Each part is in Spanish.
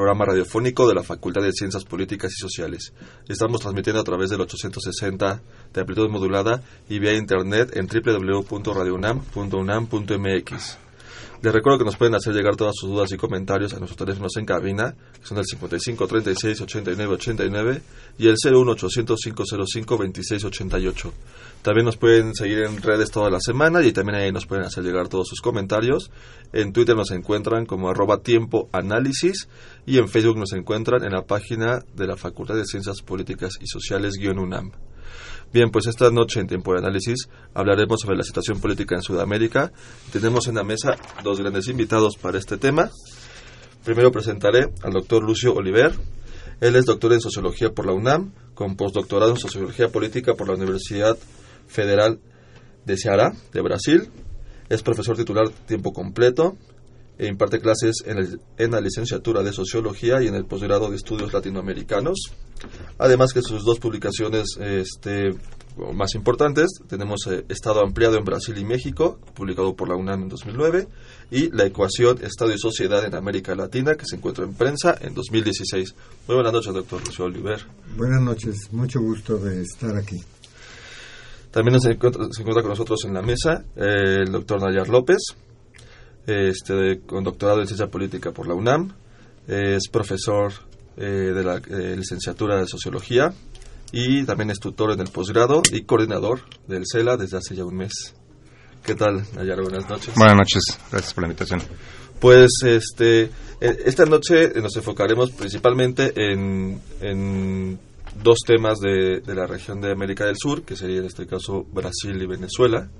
programa radiofónico de la Facultad de Ciencias Políticas y Sociales. Estamos transmitiendo a través del 860 de amplitud modulada y vía internet en www.radiounam.unam.mx. Les recuerdo que nos pueden hacer llegar todas sus dudas y comentarios a nuestros teléfonos en cabina, que son el 55 36 89 89 y el 01 800 505 26 88. También nos pueden seguir en redes toda la semana y también ahí nos pueden hacer llegar todos sus comentarios. En Twitter nos encuentran como arroba tiempo análisis y en Facebook nos encuentran en la página de la Facultad de Ciencias Políticas y Sociales UNAM. Bien, pues esta noche en Tiempo de Análisis hablaremos sobre la situación política en Sudamérica. Tenemos en la mesa dos grandes invitados para este tema. Primero presentaré al doctor Lucio Oliver. Él es doctor en Sociología por la UNAM, con postdoctorado en Sociología Política por la Universidad Federal de Ceará, de Brasil. Es profesor titular tiempo completo e imparte clases en, la licenciatura de Sociología y en el posgrado de Estudios Latinoamericanos. Además que sus dos publicaciones este, más importantes, tenemos eh, Estado Ampliado en Brasil y México, publicado por la UNAM en 2009, y La Ecuación Estado y Sociedad en América Latina, que se encuentra en prensa en 2016. Muy buenas noches, doctor Lucio Oliver. Buenas noches, mucho gusto de estar aquí. También se encuentra, se encuentra con nosotros en la mesa eh, el doctor Nayar López, este, con doctorado en Ciencia Política por la UNAM, es profesor eh, de la eh, licenciatura de Sociología y también es tutor en el posgrado y coordinador del CELA desde hace ya un mes. ¿Qué tal, Nayar? Buenas noches. Buenas noches, gracias por la invitación. Pues este, esta noche nos enfocaremos principalmente en, en dos temas de, de, la región de América del Sur, que sería en este caso Brasil y Venezuela,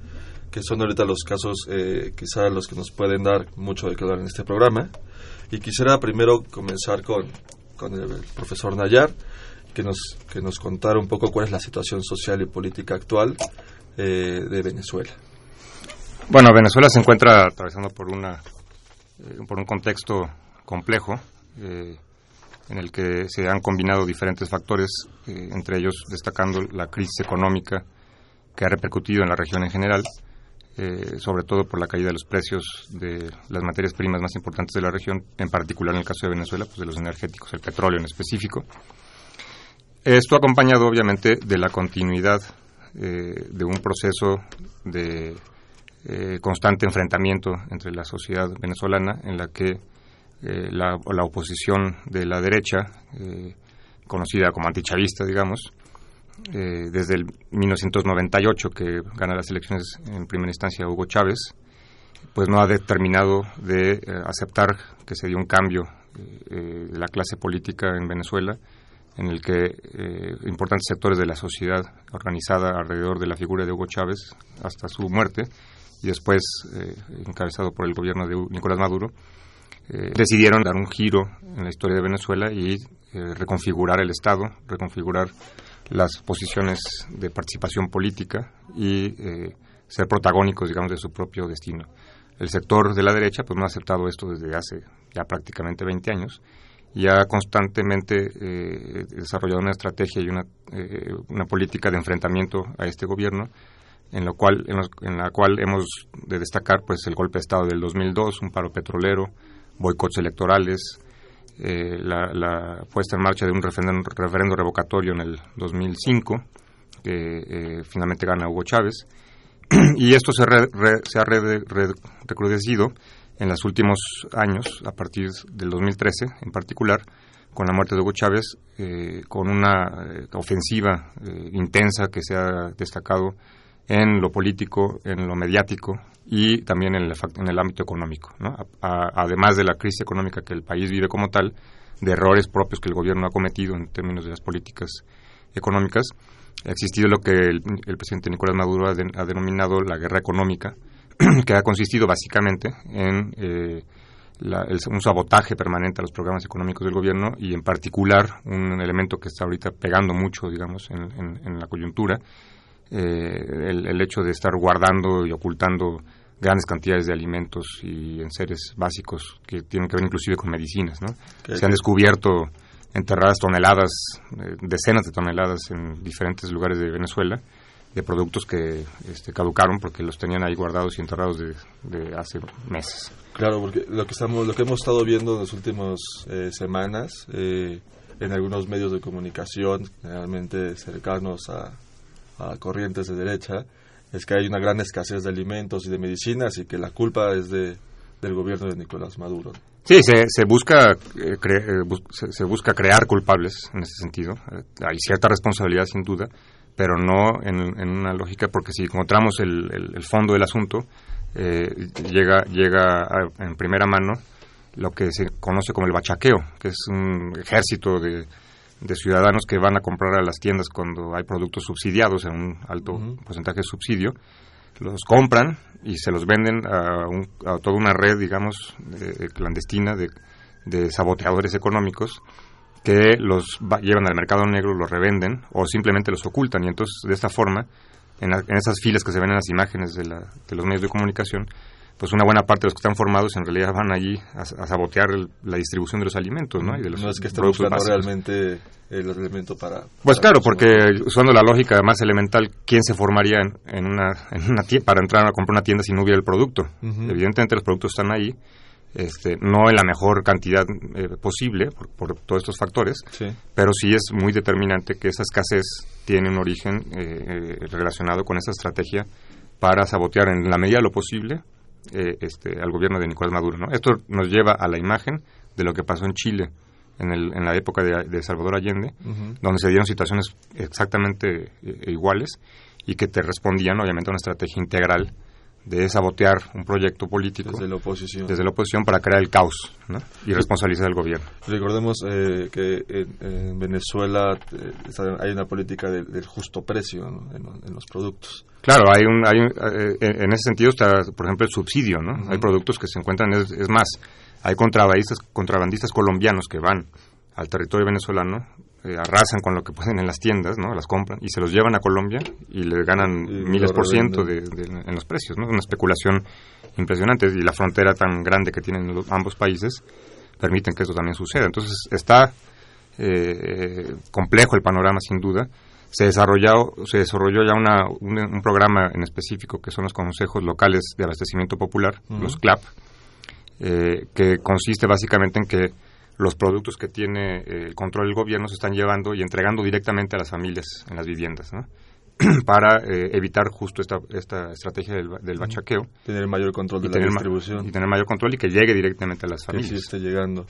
que son ahorita los casos eh, quizá los que nos pueden dar mucho de qué hablar en este programa. Y quisiera primero comenzar con, con el, profesor Nayar, que nos, que nos contara un poco cuál es la situación social y política actual eh, de Venezuela. Bueno, Venezuela se encuentra atravesando por, una, eh, por un contexto complejo eh, en el que se han combinado diferentes factores, eh, entre ellos destacando la crisis económica que ha repercutido en la región en general, eh, sobre todo por la caída de los precios de las materias primas más importantes de la región, en particular en el caso de Venezuela, pues de los energéticos, el petróleo en específico. Esto acompañado obviamente de la continuidad eh, de un proceso de constante enfrentamiento entre la sociedad venezolana en la que eh, la, la, oposición de la derecha, eh, conocida como antichavista, digamos, eh, desde el 1998 que gana las elecciones en primera instancia Hugo Chávez, pues no ha determinado de eh, aceptar que se dio un cambio eh, de la clase política en Venezuela, en el que eh, importantes sectores de la sociedad organizada alrededor de la figura de Hugo Chávez hasta su muerte y después eh, encabezado por el gobierno de Nicolás Maduro, eh, decidieron dar un giro en la historia de Venezuela y reconfigurar el Estado, reconfigurar las posiciones de participación política y eh, ser protagónicos, digamos, de su propio destino. El sector de la derecha pues no ha aceptado esto desde hace ya prácticamente 20 años y ha constantemente eh, desarrollado una estrategia y una, eh, una política de enfrentamiento a este gobierno en, lo cual, en, los, la cual hemos de destacar pues el golpe de Estado del 2002, un paro petrolero, boicots electorales, eh, la, la, puesta en marcha de un referendo, revocatorio en el 2005, que eh, finalmente gana Hugo Chávez, y esto se, re, re, se ha re, recrudecido en los últimos años, a partir del 2013 en particular, con la muerte de Hugo Chávez, eh, con una eh, ofensiva intensa que se ha destacado en lo político, en lo mediático y también en el, en el ámbito económico. ¿no? Además de la crisis económica que el país vive como tal, de errores propios que el gobierno ha cometido en términos de las políticas económicas, ha existido lo que el, presidente Nicolás Maduro ha, denominado la guerra económica, que ha consistido básicamente en eh, un sabotaje permanente a los programas económicos del gobierno y en particular un elemento que está ahorita pegando mucho, digamos, en, la coyuntura, eh, el, hecho de estar guardando y ocultando grandes cantidades de alimentos y en seres básicos que tienen que ver inclusive con medicinas, ¿no? Se han descubierto enterradas toneladas, eh, decenas de toneladas en diferentes lugares de Venezuela de productos que este, caducaron porque los tenían ahí guardados y enterrados de, hace meses. Claro, porque lo que estamos, lo que hemos estado viendo en las últimas eh, semanas eh, en algunos medios de comunicación, generalmente cercanos a, corrientes de derecha, es que hay una gran escasez de alimentos y de medicinas y que la culpa es de, del gobierno de Nicolás Maduro. Sí, se, se busca eh, se, busca crear culpables en ese sentido. hay cierta responsabilidad sin duda pero no en, una lógica, porque si encontramos el, fondo del asunto, eh, llega, llega en primera mano lo que se conoce como el bachaqueo, que es un ejército de, ciudadanos que van a comprar a las tiendas cuando hay productos subsidiados en un alto porcentaje de subsidio, los compran y se los venden a, toda una red, digamos, clandestina de, de saboteadores económicos que los llevan al mercado negro, los revenden o simplemente los ocultan. Y entonces, de esta forma, en, esas filas que se ven en las imágenes de, los medios de comunicación, pues una buena parte de los que están formados en realidad van allí a, sabotear la distribución de los alimentos, ¿no? Y de los no es que estén buscando realmente el alimento para... Pues claro, porque usando la lógica más elemental, ¿quién se formaría en, una, en una para entrar a comprar una tienda si no hubiera el producto? Evidentemente los productos están ahí este, no en la mejor cantidad eh, posible por, todos estos factores, pero sí es muy determinante que esa escasez tiene un origen eh, eh, relacionado con esa estrategia para sabotear en la medida de lo posible este, al gobierno de Nicolás Maduro. ¿no? Esto nos lleva a la imagen de lo que pasó en Chile en, el, en la época de, Salvador Allende, donde se dieron situaciones exactamente iguales y que te respondían obviamente a una estrategia integral de sabotear un proyecto político desde la oposición, desde la oposición para crear el caos y responsabilizar al gobierno. Recordemos eh, que en, Venezuela eh, hay una política del justo precio en, los productos. Claro, hay un, hay eh, en ese sentido está, por ejemplo, el subsidio, ¿no? Hay productos que se encuentran, es, es más, hay contrabandistas, contrabandistas colombianos que van al territorio venezolano eh, arrasan con lo que pueden en las tiendas, ¿no? Las compran y se los llevan a Colombia y le ganan miles por ciento de, en los precios, ¿no? Una especulación impresionante y la frontera tan grande que tienen ambos países permiten que esto también suceda. Entonces está eh, complejo el panorama sin duda. Se desarrolló, se desarrolló ya una, un, programa en específico que son los consejos locales de abastecimiento popular, los CLAP, eh, que consiste básicamente en que los productos que tiene eh, el control del gobierno se están llevando y entregando directamente a las familias en las viviendas, ¿no? para eh, evitar justo esta, esta estrategia del, del bachaqueo. Tener mayor control de la distribución. Y tener mayor control y que llegue directamente a las familias. Que sí esté llegando.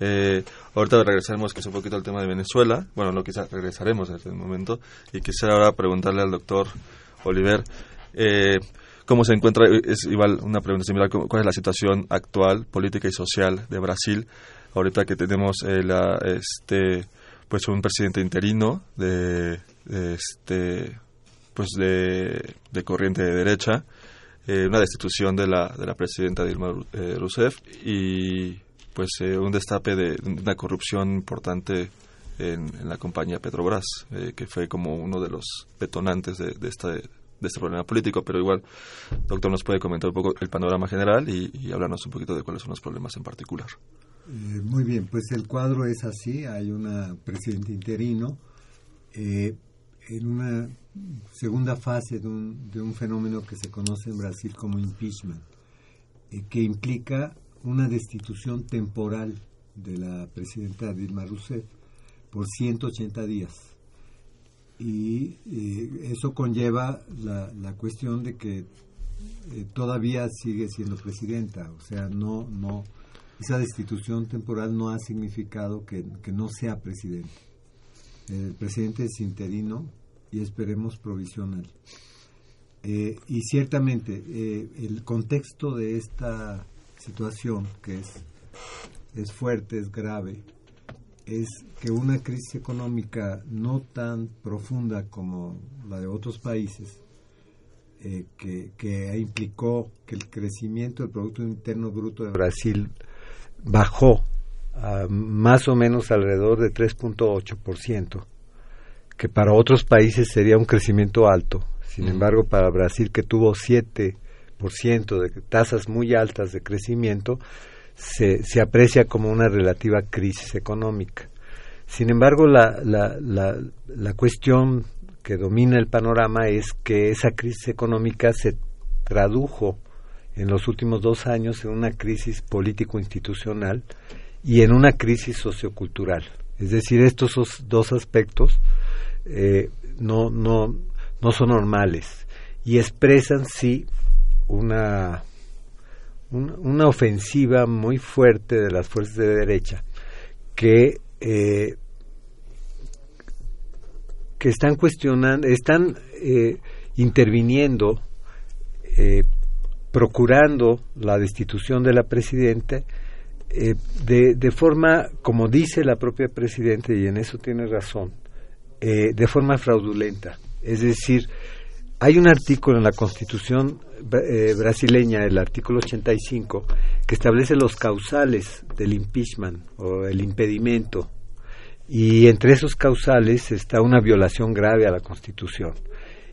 Eh, ahorita regresaremos es un poquito al tema de Venezuela. Bueno, no quizá regresaremos en este momento. Y quisiera ahora preguntarle al doctor Oliver. Eh, cómo se encuentra, es igual una pregunta similar, cuál es la situación actual, política y social de Brasil ahorita que tenemos el, este pues un presidente interino de, este pues de, corriente de derecha eh, una destitución de la de la presidenta Dilma eh, Rousseff y pues eh, un destape de una corrupción importante en, la compañía Petrobras que fue como uno de los detonantes de, de esta de este problema político, pero igual, doctor, nos puede comentar un poco el panorama general y hablarnos un poquito de cuáles son los problemas en particular. Eh, muy bien, pues el cuadro es así, hay un presidente interino eh, en una segunda fase de un, de un, fenómeno que se conoce en Brasil como impeachment, eh, que implica una destitución temporal de la presidenta Dilma Rousseff por 180 días. Y eso conlleva la, la, cuestión de que todavía sigue siendo presidenta, o sea, no, no, esa destitución temporal no ha significado que, no sea presidente. El presidente es interino y esperemos provisional. Eh, y ciertamente eh, el contexto de esta situación, que es, es fuerte, es grave, es que una crisis económica no tan profunda como la de otros países, eh, que, que implicó que el crecimiento del Producto Interno Bruto de Brasil bajó a más o menos alrededor de 3.8%, que para otros países sería un crecimiento alto. Sin embargo, para Brasil, que tuvo 7% de tasas muy altas de crecimiento, se, se aprecia como una relativa crisis económica. Sin embargo, la, la, la, la cuestión que domina el panorama es que esa crisis económica se tradujo en los últimos dos años en una crisis político-institucional y en una crisis sociocultural. Es decir, estos dos aspectos eh, no, no, no son normales y expresan, sí, una, una, ofensiva muy fuerte de las fuerzas de derecha que eh, que están cuestionando, están eh, interviniendo, procurando la destitución de la presidenta eh, de, de, forma, como dice la propia presidenta, y en eso tiene razón, de forma fraudulenta. Es decir, hay un artículo en la Constitución brasileña, el artículo 85, que establece los causales del impeachment o el impedimento y entre esos causales está una violación grave a la Constitución.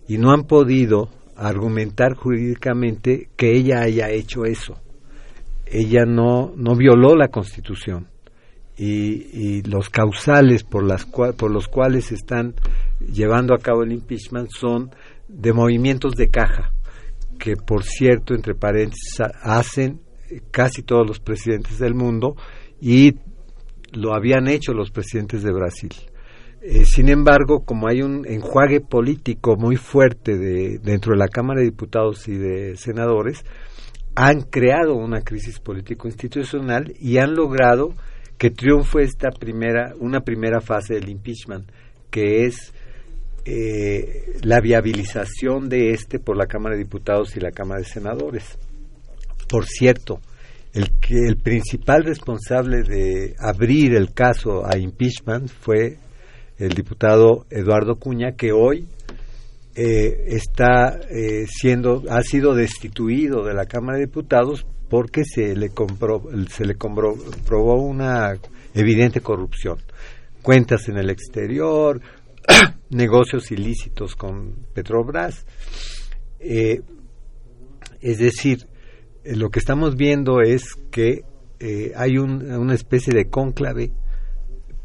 Y no han podido argumentar jurídicamente que ella haya hecho eso. Ella no, no violó la Constitución. Y, los causales por, las por los cuales están llevando a cabo el impeachment son de movimientos de caja, que por cierto, entre paréntesis, hacen casi todos los presidentes del mundo y lo habían hecho los presidentes de Brasil. Eh, sin embargo, como hay un enjuague político muy fuerte de, dentro de la Cámara de Diputados y de Senadores, han creado una crisis político-institucional y han logrado que triunfe esta primera, una primera fase del impeachment, que es eh, la viabilización de este por la Cámara de Diputados y la Cámara de Senadores. Por cierto, el que el principal responsable de abrir el caso a impeachment fue el diputado Eduardo Cuña que hoy eh, está eh, siendo ha sido destituido de la Cámara de Diputados porque se le compró se le comprobó una evidente corrupción. Cuentas en el exterior negocios ilícitos con Petrobras. Eh, es decir lo que estamos viendo es que hay una especie de cónclave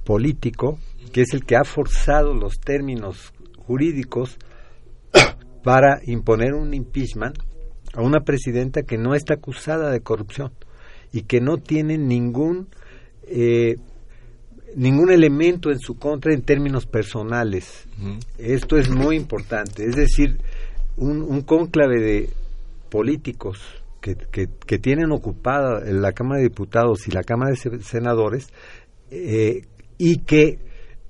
político que es el que ha forzado los términos jurídicos para imponer un impeachment a una presidenta que no está acusada de corrupción y que no tiene ningún eh, ningún elemento en su contra en términos personales. Esto es muy importante. Es decir, un, un cónclave de políticos que, tienen ocupada la Cámara de Diputados y la Cámara de Senadores eh, y que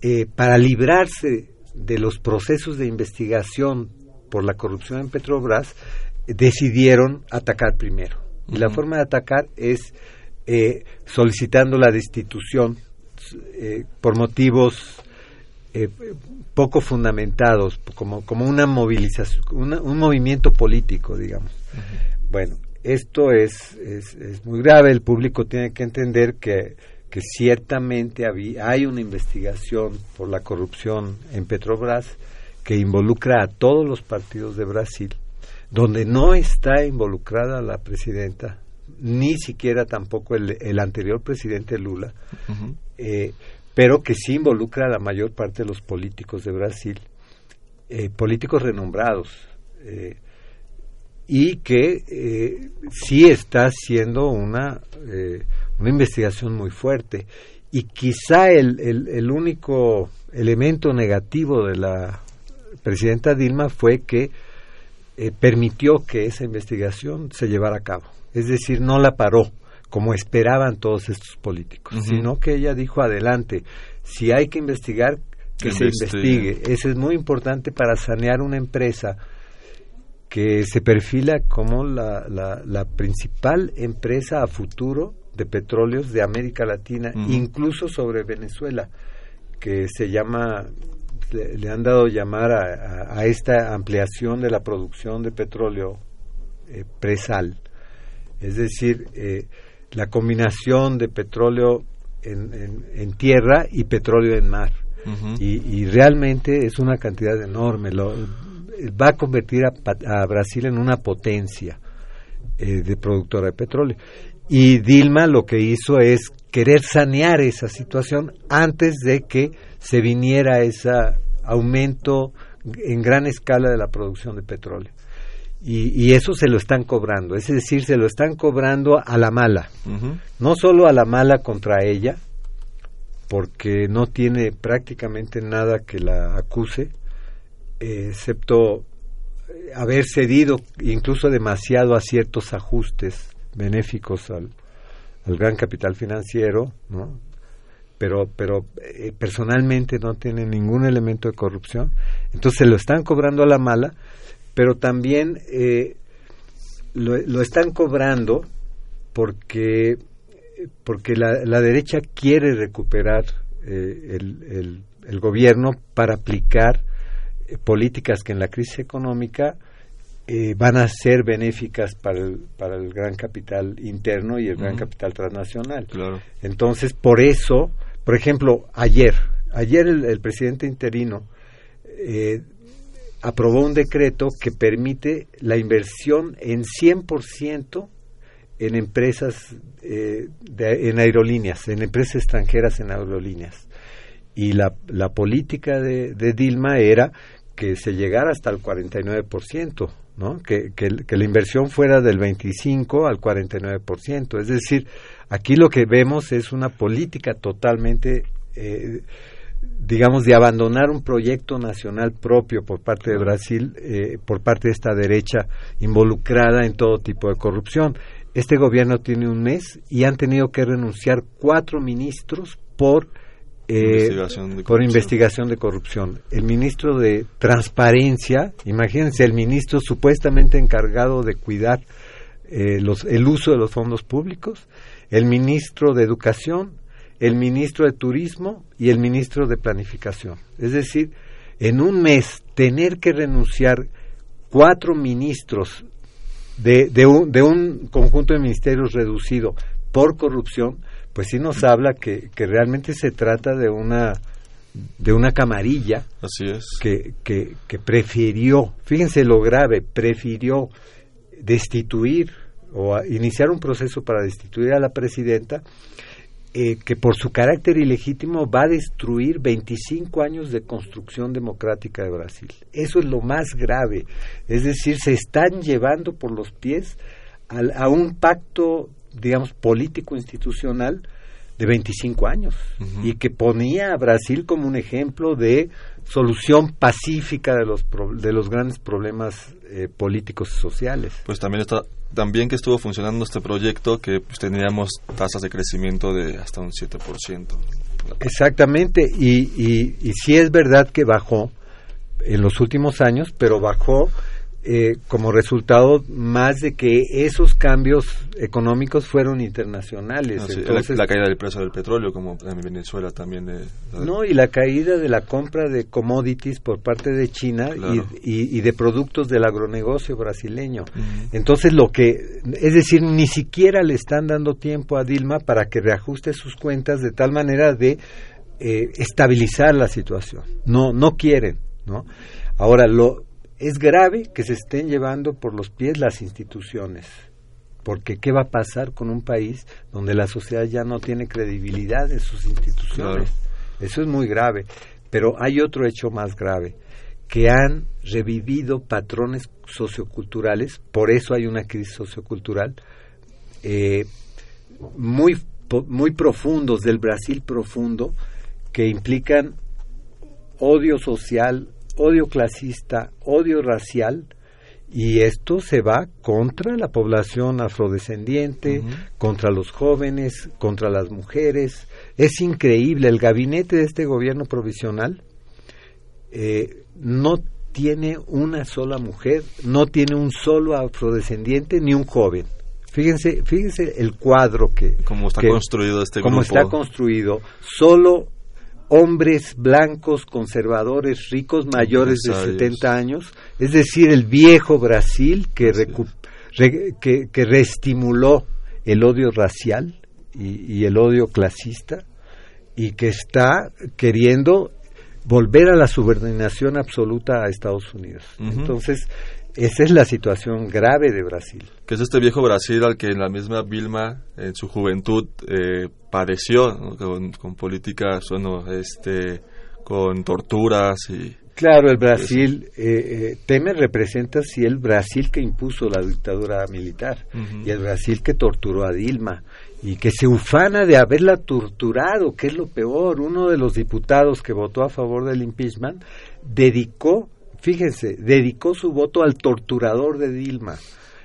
eh, para librarse de los procesos de investigación por la corrupción en Petrobras decidieron atacar primero. Y la forma de atacar es eh, solicitando la destitución por motivos poco fundamentados, como, como una movilización, un movimiento político, digamos. Bueno, esto es, es, muy grave, el público tiene que entender que, que ciertamente hay una investigación por la corrupción en Petrobras que involucra a todos los partidos de Brasil, donde no está involucrada la presidenta, ni siquiera tampoco el, el anterior presidente Lula, eh, pero que sí involucra a la mayor parte de los políticos de Brasil, eh, políticos renombrados. Eh, y que eh, sí está haciendo una, eh, una investigación muy fuerte. Y quizá el, el, único elemento negativo de la presidenta Dilma fue que eh, permitió que esa investigación se llevara a cabo. Es decir, no la paró como esperaban todos estos políticos, sino que ella dijo adelante, si hay que investigar, que se investigue. Eso es muy importante para sanear una empresa que se perfila como la, la, principal empresa a futuro de petróleos de América Latina, incluso sobre Venezuela, que se llama, le, le han dado llamar a, a- a esta ampliación de la producción de petróleo eh, presal. Es decir, eh, la combinación de petróleo en, en- en tierra y petróleo en mar. Y, y realmente es una cantidad enorme. Lo, va a convertir a, a Brasil en una potencia eh, de productora de petróleo. Y Dilma lo que hizo es querer sanear esa situación antes de que se viniera ese aumento en gran escala de la producción de petróleo. Y, y eso se lo están cobrando, es decir, se lo están cobrando a la mala. No solo a la mala contra ella, porque no tiene prácticamente nada que la acuse, eh, excepto eh, haber cedido incluso demasiado a ciertos ajustes benéficos al, al gran capital financiero, ¿no? pero pero eh, personalmente no tiene ningún elemento de corrupción, entonces lo están cobrando a la mala, pero también eh, lo, lo están cobrando porque porque la, la derecha quiere recuperar eh, el, el- el gobierno para aplicar políticas que en la crisis económica eh, van a ser benéficas para el, para el gran capital interno y el gran capital transnacional. Claro. Entonces, por eso, por ejemplo, ayer, ayer el, el presidente interino eh, aprobó un decreto que permite la inversión en 100% en empresas, eh, de- en aerolíneas, en empresas extranjeras en aerolíneas. Y la, la política de, de Dilma era que se llegara hasta el 49%, ¿no? Que, que, la inversión fuera del 25 al 49%. Es decir, aquí lo que vemos es una política totalmente, eh, digamos, de abandonar un proyecto nacional propio por parte de Brasil, eh, por parte de esta derecha involucrada en todo tipo de corrupción. Este gobierno tiene un mes y han tenido que renunciar cuatro ministros por eh, Investigación por investigación de corrupción. El ministro de Transparencia, imagínense, el ministro supuestamente encargado de cuidar eh, los, el uso de los fondos públicos, el ministro de Educación, el ministro de Turismo y el ministro de Planificación. Es decir, en un mes tener que renunciar cuatro ministros de, de, un, de un conjunto de ministerios reducido por corrupción, pues sí nos habla que, que realmente se trata de una de una camarilla Así es. que, que, que prefirió, fíjense lo grave, prefirió destituir o a- iniciar un proceso para destituir a la presidenta eh, que por su carácter ilegítimo va a destruir 25 años de construcción democrática de Brasil. Eso es lo más grave. Es decir, se están llevando por los pies al- a, un pacto, digamos, político-institucional de 25 años y que ponía a Brasil como un ejemplo de solución pacífica de los, pro- de los grandes problemas eh, políticos y sociales. Pues también está también que estuvo funcionando este proyecto que pues, teníamos tasas de crecimiento de hasta un 7%. Exactamente, y, y, y sí es verdad que bajó en los últimos años, pero bajó eh, como resultado más de que esos cambios económicos fueron internacionales. Ah, sí, Entonces, la, la caída del precio del petróleo, como en Venezuela también. eh, no, y la caída de la compra de commodities por parte de China y- Claro. y, y de productos del agronegocio brasileño. Entonces, lo que, es decir, ni siquiera le están dando tiempo a Dilma para que reajuste sus cuentas de tal manera de eh, estabilizar la situación. No, no quieren, ¿no? Ahora, lo, es grave que se estén llevando por los pies las instituciones. Porque ¿qué va a pasar con un país donde la sociedad ya no tiene credibilidad en sus instituciones? Eso es muy grave. Pero hay otro hecho más grave, que han revivido patrones socioculturales, por eso hay una crisis sociocultural, eh, muy, muy profundos, del Brasil profundo, que implican odio social, odio clasista, odio racial, y esto se va contra la población afrodescendiente, contra los jóvenes, contra las mujeres. Es increíble, el gabinete de este gobierno provisional eh, no tiene una sola mujer, no tiene un solo afrodescendiente ni un joven. Fíjense, fíjense el cuadro que... Cómo está que- construido este grupo. está construido. Solo hombres blancos, conservadores, ricos, mayores de Empresarios. 70 años, es decir, el viejo Brasil que, re- que, que reestimuló el odio racial y, y el odio clasista y que está queriendo volver a la subordinación absoluta a Estados Unidos. Entonces, esa es la situación grave de Brasil. que es este viejo Brasil al que la misma Vilma en su juventud eh, padeció ¿no? con, con políticas, bueno, este, con torturas y Claro, el Brasil, eh, eh, Temer representa sí el Brasil que impuso la dictadura militar y el Brasil que torturó a Dilma y que se ufana de haberla torturado, que es lo peor. Uno de los diputados que votó a favor del impeachment dedicó, fíjense, dedicó su voto al torturador de Dilma.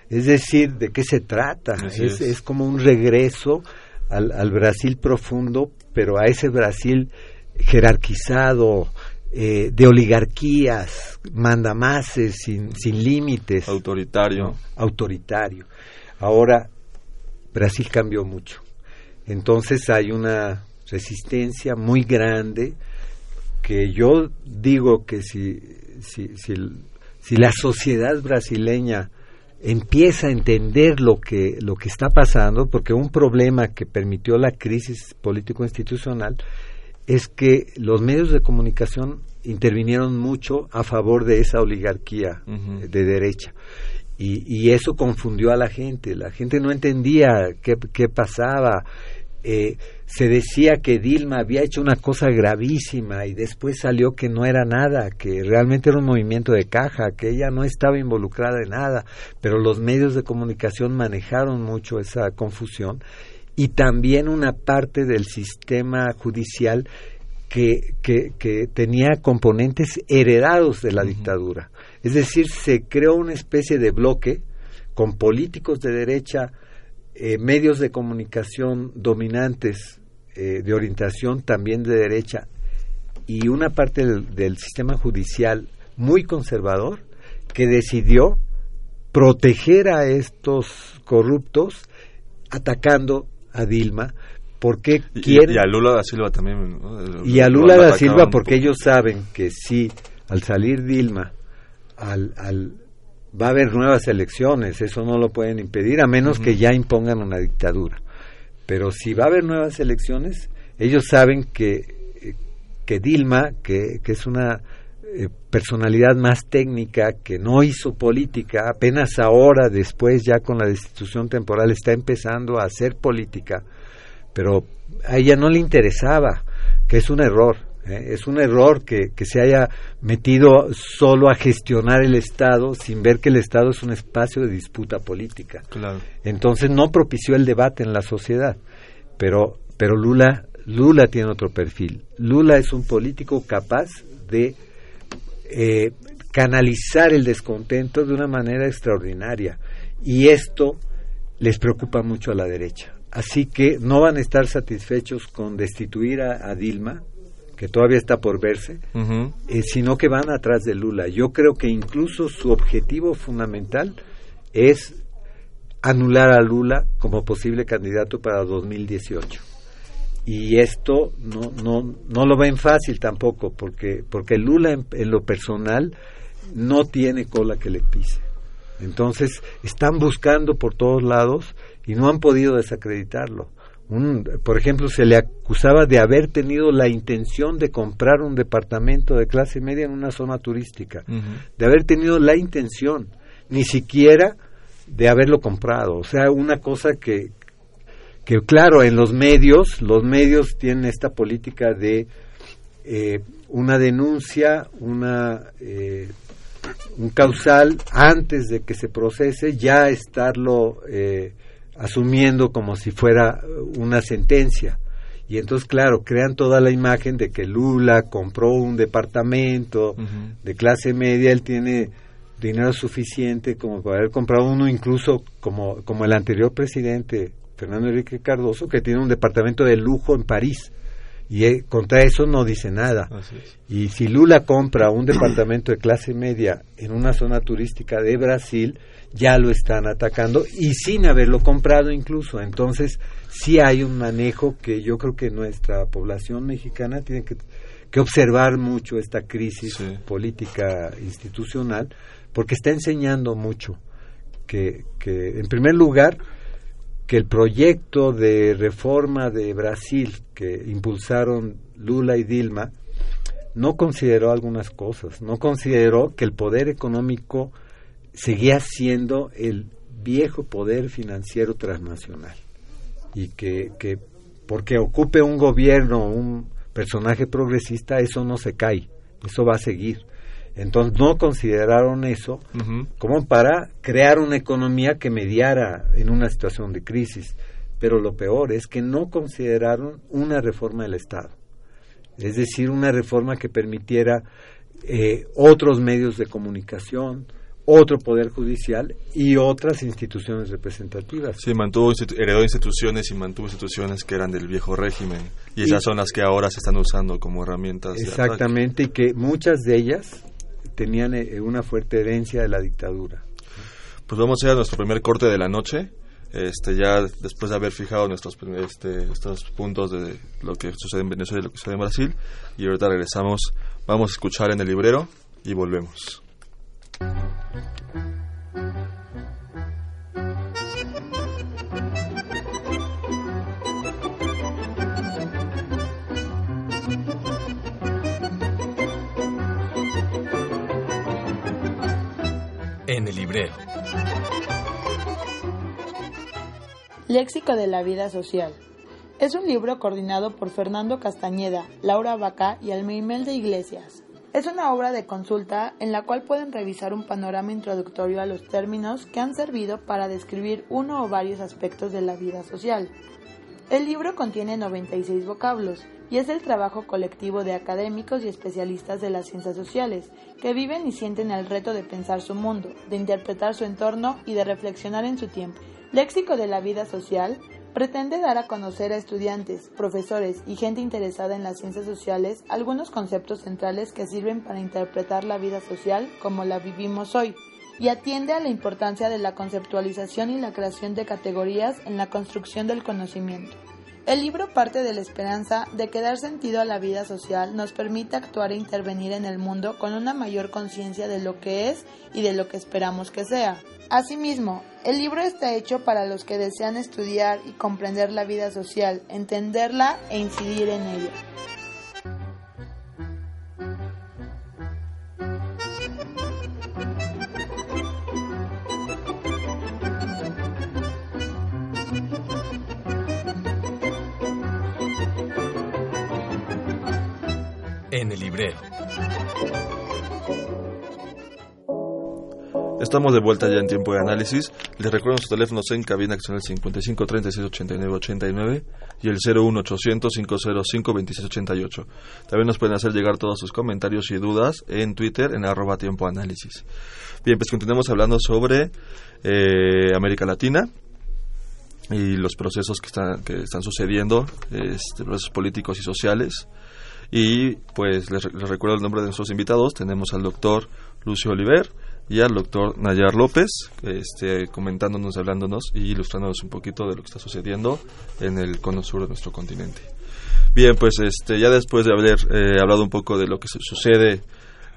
Es decir, ¿de qué se trata? Es, es. es como un regreso al, al Brasil profundo, pero a ese Brasil jerarquizado, eh, de oligarquías, mandamases, sin, sin límites, autoritario. autoritario. Ahora, Brasil cambió mucho. Entonces hay una resistencia muy grande que yo digo que si, si, si, si la sociedad brasileña empieza a entender lo que, lo que está pasando, porque un problema que permitió la crisis político-institucional es que los medios de comunicación intervinieron mucho a favor de esa oligarquía Ujú. de derecha. Y, y eso confundió a la gente. La gente no entendía qué, qué pasaba. Eh, se decía que Dilma había hecho una cosa gravísima y después salió que no era nada, que realmente era un movimiento de caja, que ella no estaba involucrada en nada, pero los medios de comunicación manejaron mucho esa confusión y también una parte del sistema judicial que, que, que tenía componentes heredados de la dictadura. Es decir, se creó una especie de bloque con políticos de derecha, eh, medios de comunicación dominantes eh, de orientación también de derecha y una parte del, del sistema judicial muy conservador que decidió proteger a estos corruptos atacando a Dilma porque Y, quieren y a Lula da Silva también. ¿no? y a Lula da Silva porque ellos saben que si al salir Dilma al, al- va a haber nuevas elecciones, eso no lo pueden impedir a menos que ya impongan una dictadura. Pero si va a haber nuevas elecciones, ellos saben que, que Dilma, que, que es una eh, personalidad más técnica, que no hizo política, apenas ahora, después ya con la destitución temporal, está empezando a hacer política, pero a ella no le interesaba, que es un error. ¿Eh? Es un error que, que se haya metido solo a gestionar el Estado sin ver que el Estado es un espacio de disputa política. Claro. Entonces no propició el debate en la sociedad. Pero, pero Lula, Lula tiene otro perfil. Lula es un político capaz de eh, canalizar el descontento de una manera extraordinaria. Y esto les preocupa mucho a la derecha. Así que no van a estar satisfechos con destituir a, a Dilma, que todavía está por verse, eh, sino que van atrás de Lula. Yo creo que incluso su objetivo fundamental es anular a Lula como posible candidato para 2018. Y esto no, no, no lo ven fácil tampoco, porque, porque Lula en, en lo personal no tiene cola que le pise. Entonces están buscando por todos lados y no han podido desacreditarlo. Un, por ejemplo, se le acusaba de haber tenido la intención de comprar un departamento de clase media en una zona turística, de haber tenido la intención, ni siquiera de haberlo comprado. O sea, una cosa que, que claro, en los medios, los medios tienen esta política de eh, una denuncia, una eh, un causal antes de que se procese, ya estarlo eh, asumiendo como si fuera una sentencia. Y entonces, claro, crean toda la imagen de que Lula compró un departamento de clase media, él tiene dinero suficiente como para haber comprado uno, incluso como, como el anterior presidente, Fernando Enrique Cardoso, que tiene un departamento de lujo en París. Y eh, contra eso no dice nada. Y si Lula compra un departamento de clase media en una zona turística de Brasil, ya lo están atacando y sin haberlo comprado incluso. Entonces, sí hay un manejo que yo creo que nuestra población mexicana tiene que, observar mucho esta crisis política institucional, porque está enseñando mucho que, que, en primer lugar, que el proyecto de reforma de Brasil que impulsaron Lula y Dilma no consideró algunas cosas, no consideró que el poder económico seguía siendo el viejo poder financiero transnacional y que, que porque ocupe un gobierno un personaje progresista eso no se cae, eso va a seguir. Entonces no consideraron eso como para crear una economía que mediara en una situación de crisis. Pero lo peor es que no consideraron una reforma del Estado. Es decir, una reforma que permitiera eh, otros medios de comunicación, otro poder judicial y otras instituciones representativas. Sí, mantuvo heredó instituciones y mantuvo instituciones que eran del viejo régimen y esas son las que ahora se están usando como herramientas. Exactamente, y que muchas de ellas tenían eh, una fuerte herencia de la dictadura. Pues vamos a ir a nuestro primer corte de la noche. Este, ya después de haber fijado nuestros este, estos puntos de lo que sucede en Venezuela y lo que sucede en Brasil, y ahorita regresamos, vamos a escuchar en el librero y volvemos. En el librero. Léxico de la vida social. Es un libro coordinado por Fernando Castañeda, Laura Vaca y Almeimel de Iglesias. Es una obra de consulta en la cual pueden revisar un panorama introductorio a los términos que han servido para describir uno o varios aspectos de la vida social. El libro contiene 96 vocablos y es el trabajo colectivo de académicos y especialistas de las ciencias sociales, que viven y sienten el reto de pensar su mundo, de interpretar su entorno y de reflexionar en su tiempo. Léxico de la vida social pretende dar a conocer a estudiantes, profesores y gente interesada en las ciencias sociales algunos conceptos centrales que sirven para interpretar la vida social como la vivimos hoy, y atiende a la importancia de la conceptualización y la creación de categorías en la construcción del conocimiento. El libro parte de la esperanza de que dar sentido a la vida social nos permite actuar e intervenir en el mundo con una mayor conciencia de lo que es y de lo que esperamos que sea. Asimismo, el libro está hecho para los que desean estudiar y comprender la vida social, entenderla e incidir en ella. en el librero. Estamos de vuelta ya en tiempo de análisis. Les recuerdo sus teléfonos en cabina que son el 55 36 89 89 y el 01800 505 26 88. También nos pueden hacer llegar todos sus comentarios y dudas en Twitter en arroba tiempo análisis. Bien, pues continuemos hablando sobre eh, América Latina y los procesos que están, que están sucediendo, este, procesos políticos y sociales. Y pues les, recuerdo el nombre de nuestros invitados. Tenemos al doctor Lucio Oliver y al doctor Nayar López, este, comentándonos, hablándonos y ilustrándonos un poquito de lo que está sucediendo en el cono sur de nuestro continente. Bien, pues este, ya después de haber eh, hablado un poco de lo que sucede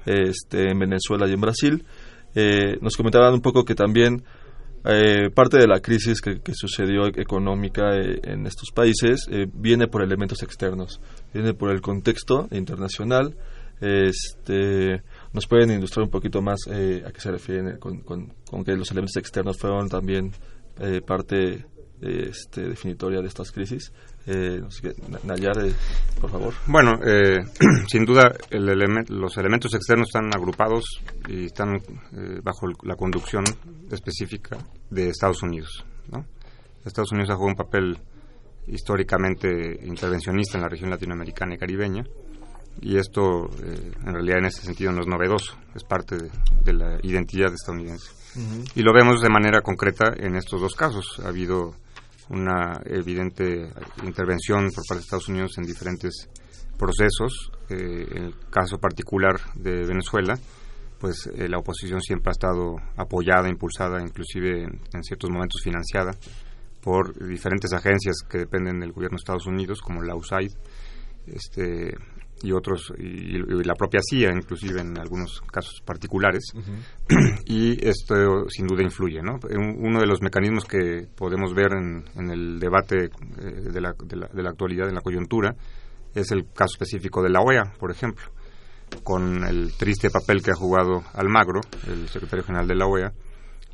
este, en Venezuela y en Brasil, eh, nos comentaban un poco que también eh, parte de la crisis que, sucedió económica eh, en estos países eh, viene por elementos externos, viene por el contexto internacional. Este, ¿Nos pueden ilustrar un poquito más a qué se refieren con, con, que los elementos externos fueron también parte este, definitoria de estas crisis? Eh, Nayar, por favor. Bueno, sin duda el los elementos externos están agrupados y están bajo la conducción específica de Estados Unidos. ¿no? Estados Unidos ha jugado un papel históricamente intervencionista en la región latinoamericana y caribeña y esto eh, en realidad en ese sentido no es novedoso, es parte de, la identidad estadounidense. Y lo vemos de manera concreta en estos dos casos. Ha habido una evidente intervención por parte de Estados Unidos en diferentes procesos. Eh, en el caso particular de Venezuela, pues eh, la oposición siempre ha estado apoyada, impulsada, inclusive en, ciertos momentos financiada por diferentes agencias que dependen del gobierno de Estados Unidos, como la USAID, este, y otros y, la propia CIA inclusive en algunos casos particulares y esto sin duda influye ¿no? uno de los mecanismos que podemos ver en, en el debate eh, de, la, de, la, de, la, actualidad en la coyuntura es el caso específico de la OEA por ejemplo con el triste papel que ha jugado Almagro el secretario general de la OEA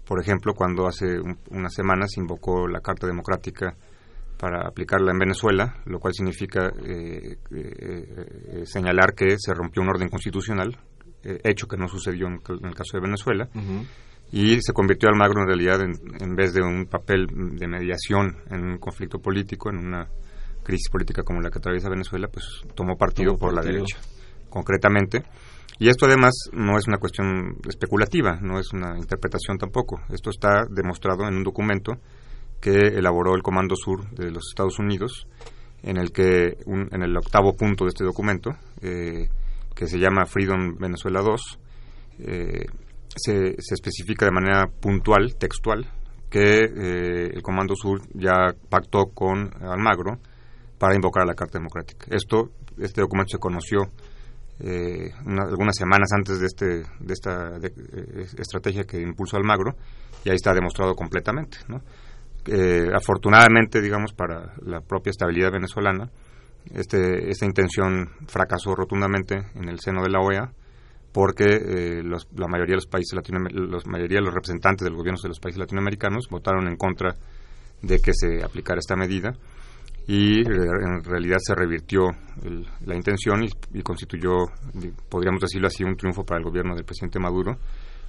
por ejemplo cuando hace unas semanas invocó la Carta Democrática para aplicarla en Venezuela, lo cual significa eh, eh, eh, señalar que se rompió un orden constitucional, hecho que no sucedió en, el caso de Venezuela, y se convirtió Almagro en realidad en, vez de un papel de mediación en un conflicto político, en una crisis política como la que atraviesa Venezuela, pues tomó partido por la derecha, concretamente. Y esto además no es una cuestión especulativa, no es una interpretación tampoco. Esto está demostrado en un documento que elaboró el Comando Sur de los Estados Unidos, en el que en el octavo punto de este documento, eh, que se llama Freedom Venezuela 2, eh, se, especifica de manera puntual, textual, que eh, el Comando Sur ya pactó con Almagro para invocar a la Carta Democrática. Esto, este documento se conoció algunas semanas antes de, este, de esta estrategia que impulsó Almagro y ahí está demostrado completamente. ¿no? Eh, afortunadamente, digamos, para la propia estabilidad venezolana, este, esta intención fracasó rotundamente en el seno de la OEA porque eh, la mayoría de los países la mayoría de los representantes del gobierno de los países latinoamericanos votaron en contra de que se aplicara esta medida y en realidad se revirtió la intención y, constituyó, podríamos decirlo así, un triunfo para el gobierno del presidente Maduro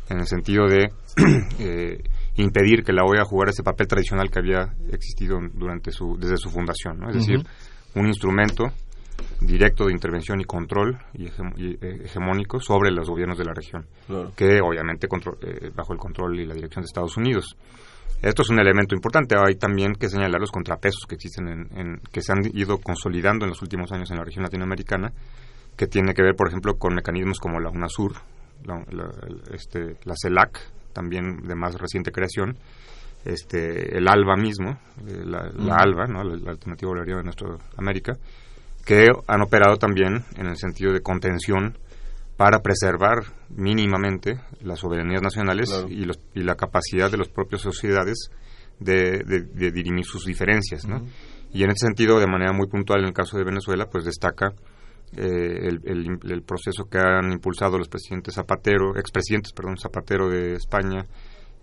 en el sentido de eh, impedir que la OEA jugara ese papel tradicional que había existido durante su, desde su fundación, ¿no? es decir, un instrumento directo de intervención y control y, eh, hegemónico sobre los gobiernos de la región, que obviamente eh, bajo el control y la dirección de Estados Unidos. Esto es un elemento importante. Hay también que señalar los contrapesos que existen, en, que se han ido consolidando en los últimos años en la región latinoamericana, que tiene que ver, por ejemplo, con mecanismos como la UNASUR, la, este, la CELAC, también de más reciente creación, este, el ALBA mismo, eh, la, ALBA, ¿no? la, Alternativa Bolivariana de nuestra América, que han operado también en el sentido de contención para preservar mínimamente las soberanías nacionales y, y, la capacidad de las propias sociedades de, dirimir sus diferencias. ¿no? Y en ese sentido, de manera muy puntual en el caso de Venezuela, pues destaca eh, el, proceso que han impulsado los presidentes Zapatero, expresidentes, perdón, Zapatero de España,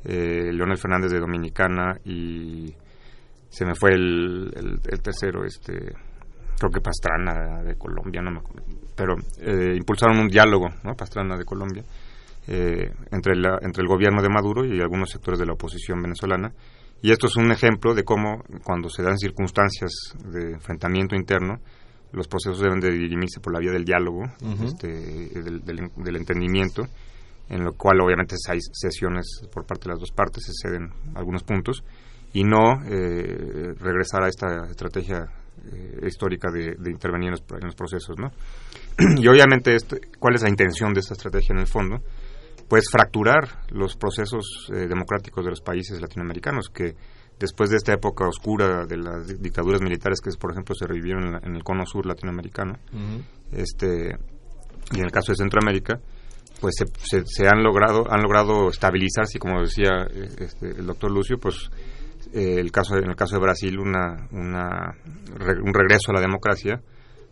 eh, Leonel Fernández de Dominicana y se me fue el, tercero, este, creo que Pastrana de Colombia, no me pero eh, impulsaron un diálogo, ¿no? Pastrana de Colombia, eh, entre el gobierno de Maduro y algunos sectores de la oposición venezolana. Y esto es un ejemplo de cómo, cuando se dan circunstancias de enfrentamiento interno, los procesos deben de dirimirse por la vía del diálogo, este, del, entendimiento, en lo cual obviamente hay sesiones por parte de las dos partes, se ceden algunos puntos, y no eh, regresar a esta estrategia eh, histórica de, intervenir en los, procesos. ¿no? y obviamente, este, ¿cuál es la intención de esta estrategia en el fondo? Pues fracturar los procesos eh, democráticos de los países latinoamericanos, que después de esta época oscura de las dictaduras militares que, por ejemplo, se revivieron en, el cono sur latinoamericano, este, y en el caso de Centroamérica, pues se, se, han logrado han logrado estabilizarse, como decía este, el doctor Lucio, pues eh, el caso en el caso de Brasil una, una un regreso a la democracia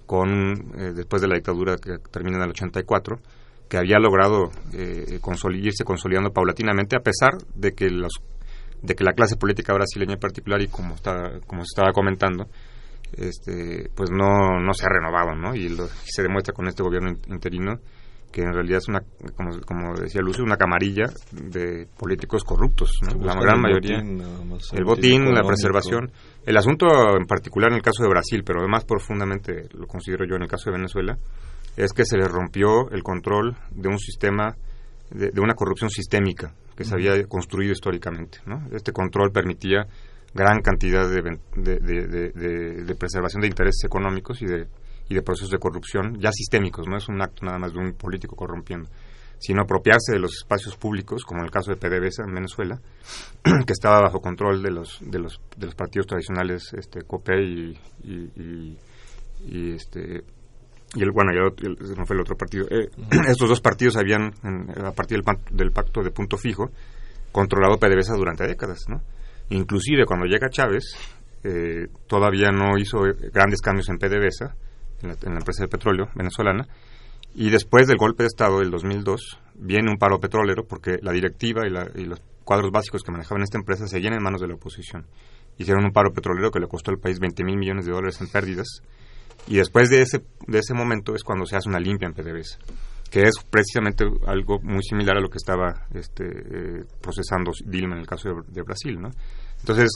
con eh, después de la dictadura que termina en el 84 que había logrado eh, irse consolidando paulatinamente a pesar de que los de que la clase política brasileña en particular y como está como se estaba comentando este pues no no se ha renovado no y lo, se demuestra con este gobierno interino que en realidad es una como, como decía Lucio una camarilla de políticos corruptos la gran mayoría. el botín la preservación. El asunto en particular en el caso de Brasil pero más profundamente lo considero yo en el caso de Venezuela es que se le rompió el control de un sistema de una corrupción sistémica que se había construido históricamente. Este control permitía gran cantidad de, preservación de intereses económicos y de, y de procesos de corrupción ya sistémicos, no es un acto nada más de un político corrompiendo, sino apropiarse de los espacios públicos, como en el caso de PDVSA en Venezuela, que estaba bajo control de los, de los, de los partidos tradicionales este, COPE y, y, y, este y el bueno ya no fue el otro partido. Eh, estos dos partidos habían a partir del, del pacto de punto fijo controlado PDVSA durante décadas no Inclusive cuando llega Chávez, eh, todavía no hizo grandes cambios en PDVSA, en la, en la, empresa de petróleo venezolana, y después del golpe de Estado del 2002 viene un paro petrolero porque la directiva y, los cuadros básicos que manejaban esta empresa seguían en manos de la oposición. Hicieron un paro petrolero que le costó al país 20 mil millones de dólares en pérdidas, y después de ese, de ese momento es cuando se hace una limpia en PDVSA que es precisamente algo muy similar a lo que estaba este, eh, procesando Dilma en el caso de, Brasil. ¿no? Entonces,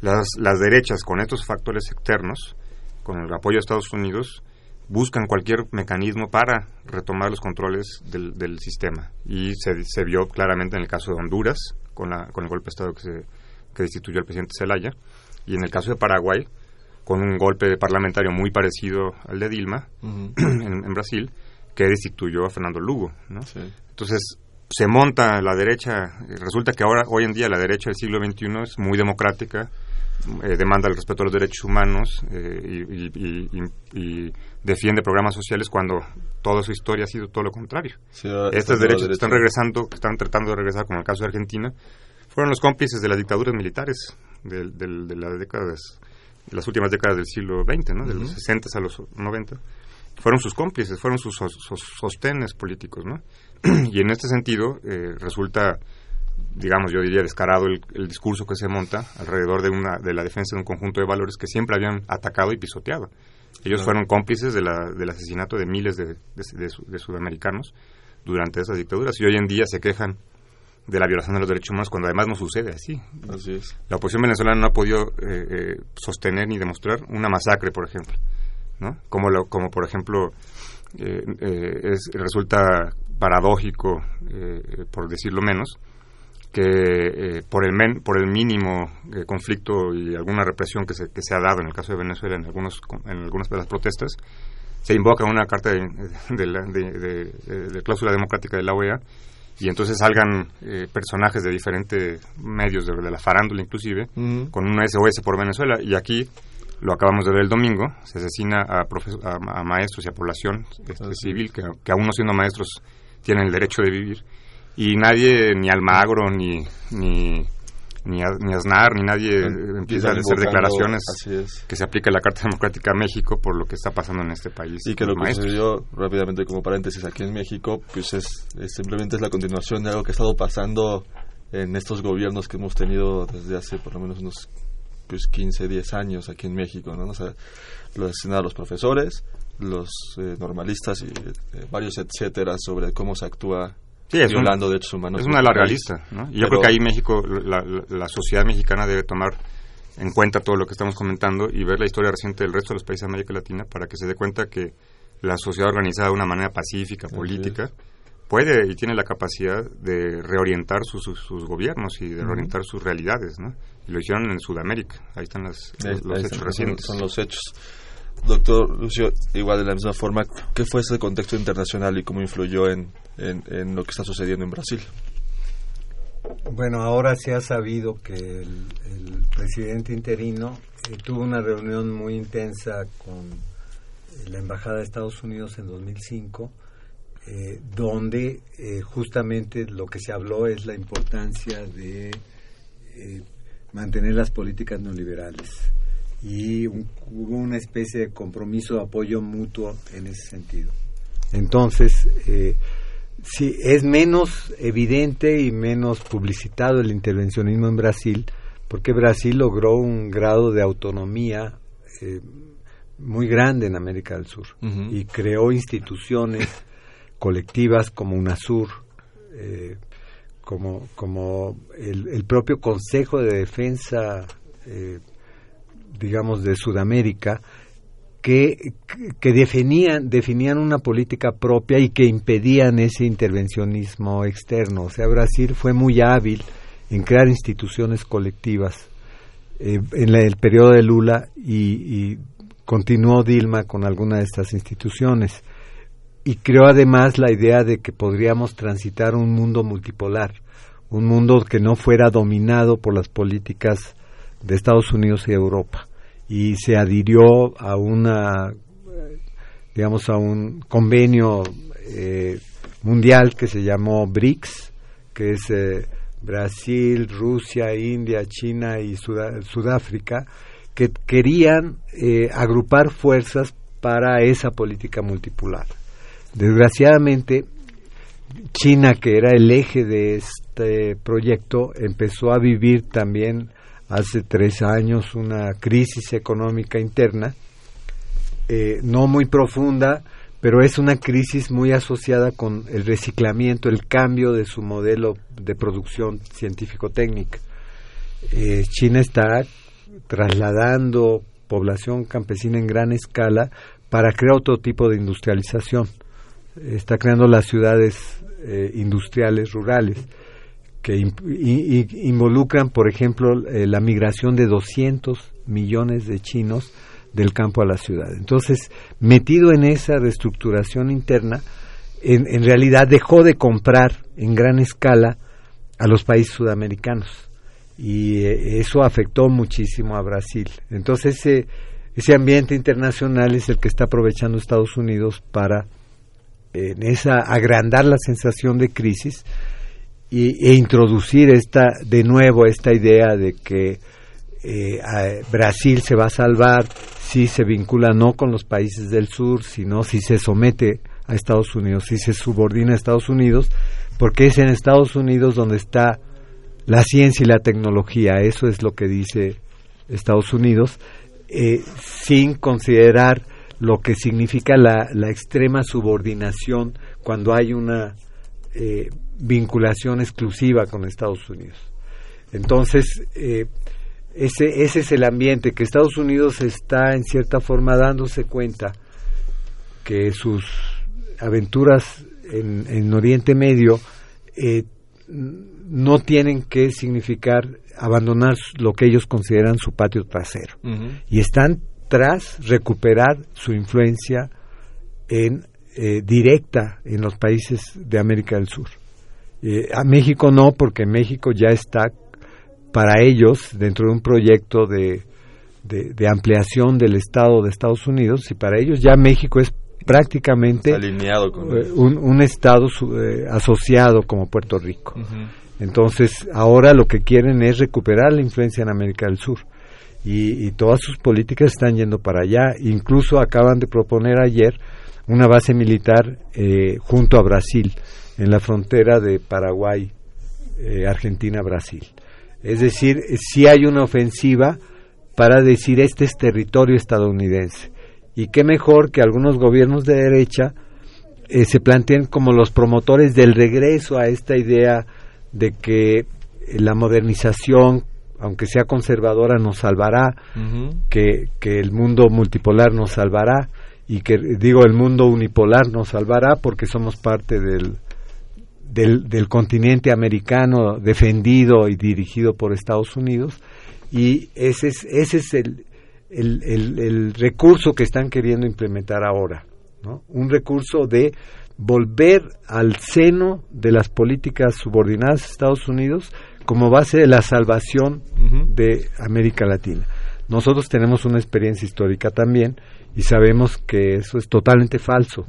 las, las derechas con estos factores externos, con el apoyo de Estados Unidos, buscan cualquier mecanismo para retomar los controles del, sistema. Y se, se, vio claramente en el caso de Honduras, con, la, con el golpe de Estado que, se, que destituyó el presidente Zelaya, y en el caso de Paraguay, con un golpe parlamentario muy parecido al de Dilma en Brasil, que destituyó a Fernando Lugo. ¿no? Entonces, se monta la derecha, resulta que ahora, hoy en día, la derecha del siglo XXI es muy democrática, eh, demanda el respeto a los derechos humanos eh, y, defiende programas sociales cuando toda su historia ha sido todo lo contrario. Estas derechas que están regresando, que están tratando de regresar, como el caso de Argentina, fueron los cómplices de las dictaduras militares de, las décadas, de las últimas décadas del siglo XX, ¿no? de los 60 a los 90 fueron sus cómplices, fueron sus, sostenes políticos, ¿no? y en este sentido eh, resulta, digamos, yo diría descarado el, discurso que se monta alrededor de una de la defensa de un conjunto de valores que siempre habían atacado y pisoteado. Ellos fueron cómplices de la, del asesinato de miles de, de, sudamericanos durante esas dictaduras y hoy en día se quejan de la violación de los derechos humanos cuando además no sucede así. Así es. La oposición venezolana no ha podido eh, eh, sostener ni demostrar una masacre, por ejemplo ¿no? Como, lo, como por ejemplo, eh, eh, es, resulta paradójico, eh, por decirlo menos, que por, el men, por el mínimo conflicto y alguna represión que se, que se ha dado en el caso de Venezuela en, algunos, en algunas de las protestas, se invoca una carta de, de, cláusula democrática de la OEA y entonces salgan personajes de diferentes medios de, la farándula inclusive con un SOS por Venezuela. Y aquí lo acabamos de ver el domingo, se asesina a, a, maestros y a población este, civil que, que aún no siendo maestros tienen el derecho de vivir. Y nadie, ni Almagro, ni, ni, ni, ni Aznar, ni nadie empieza a hacer declaraciones que se aplique la Carta Democrática a México por lo que está pasando en este país. Y que lo que sucedió rápidamente como paréntesis aquí en México, pues es, simplemente es la continuación de algo que ha estado pasando en estos gobiernos que hemos tenido desde hace por lo menos unos pues 15, 10 años aquí en México, ¿no? O sea, lo a los profesores, los eh, normalistas y eh, varios etcétera sobre cómo se actúa violando derechos humanos. Es una larga lista, ¿no? Y yo creo que ahí México, la, la, sociedad mexicana debe tomar en cuenta todo lo que estamos comentando y ver la historia reciente del resto de los países de América Latina para que se dé cuenta que la sociedad organizada de una manera pacífica, política, puede y tiene la capacidad de reorientar sus, sus, gobiernos y de reorientar sus realidades, ¿no? Y lo hicieron en Sudamérica. Ahí están los, hechos recientes. Son los hechos. Doctor Lucio, igual de la misma forma, ¿qué fue ese contexto internacional y cómo influyó en, en, lo que está sucediendo en Brasil? Bueno, ahora se ha sabido que el, presidente interino eh, tuvo una reunión muy intensa con la Embajada de Estados Unidos en 2005 eh, donde eh, justamente lo que se habló es la importancia de eh, mantener las políticas neoliberales y hubo una especie de compromiso de apoyo mutuo en ese sentido. Entonces, sí, es menos evidente y menos publicitado el intervencionismo en Brasil, porque Brasil logró un grado de autonomía muy grande en América del Sur y creó instituciones colectivas como UNASUR, eh, como, como el, propio Consejo de Defensa, eh, digamos, de Sudamérica, que, que definían, definían una política propia y que impedían ese intervencionismo externo. O sea, Brasil fue muy hábil en crear instituciones colectivas eh, en el periodo de Lula y, y continuó Dilma con alguna de estas instituciones. Y creó además la idea de que podríamos transitar un mundo multipolar, un mundo que no fuera dominado por las políticas de Estados Unidos y Europa. Y se adhirió a una, digamos, a un convenio eh, mundial que se llamó BRICS, que es eh, Brasil, Rusia, India, China y Sudá- Sudáfrica, que querían eh, agrupar fuerzas para esa política multipolar. Desgraciadamente, China, que era el eje de este proyecto, empezó a vivir también hace tres años una crisis económica interna, eh, no muy profunda, pero es una crisis muy asociada con el reciclamiento, el cambio de su modelo de producción científico-técnica. Eh, China está trasladando población campesina en gran escala para crear otro tipo de industrialización. Está creando las ciudades eh, industriales rurales que involucran, por ejemplo, eh, la migración de 200 millones de chinos del campo a la ciudad. Entonces, metido en esa reestructuración interna, en, realidad dejó de comprar en gran escala a los países sudamericanos y eh, eso afectó muchísimo a Brasil. Entonces, ese, ese ambiente internacional es el que está aprovechando Estados Unidos para en esa agrandar la sensación de crisis y, e introducir esta de nuevo esta idea de que eh, Brasil se va a salvar si se vincula no con los países del sur, sino si se somete a Estados Unidos, si se subordina a Estados Unidos, porque es en Estados Unidos donde está la ciencia y la tecnología, eso es lo que dice Estados Unidos, eh, sin considerar lo que significa la, la extrema subordinación cuando hay una eh, vinculación exclusiva con Estados Unidos. Entonces, eh, ese, ese es el ambiente que Estados Unidos está en cierta forma dándose cuenta que sus aventuras en, en Oriente Medio eh, no tienen que significar abandonar lo que ellos consideran su patio trasero y están tras recuperar su influencia en eh, directa en los países de América del Sur. Eh, a México no, porque México ya está para ellos dentro de un proyecto de, de, de ampliación del Estado de Estados Unidos y para ellos ya México es prácticamente alineado con eh, un, un Estado su- eh, asociado como Puerto Rico. Entonces, ahora lo que quieren es recuperar la influencia en América del Sur. Y, y todas sus políticas están yendo para allá. Incluso acaban de proponer ayer una base militar eh, junto a Brasil, en la frontera de Paraguay, eh, Argentina-Brasil. Es decir, si hay una ofensiva para decir este es territorio estadounidense. Y qué mejor que algunos gobiernos de derecha eh, se planteen como los promotores del regreso a esta idea de que eh, la modernización, aunque sea conservadora, nos salvará, que, que el mundo multipolar nos salvará y que digo el mundo unipolar nos salvará porque somos parte del, del, del continente americano defendido y dirigido por Estados Unidos y ese es, ese es el, el, el, el recurso que están queriendo implementar ahora, ¿no? un recurso de volver al seno de las políticas subordinadas a Estados Unidos como base de la salvación de América Latina. Nosotros tenemos una experiencia histórica también y sabemos que eso es totalmente falso,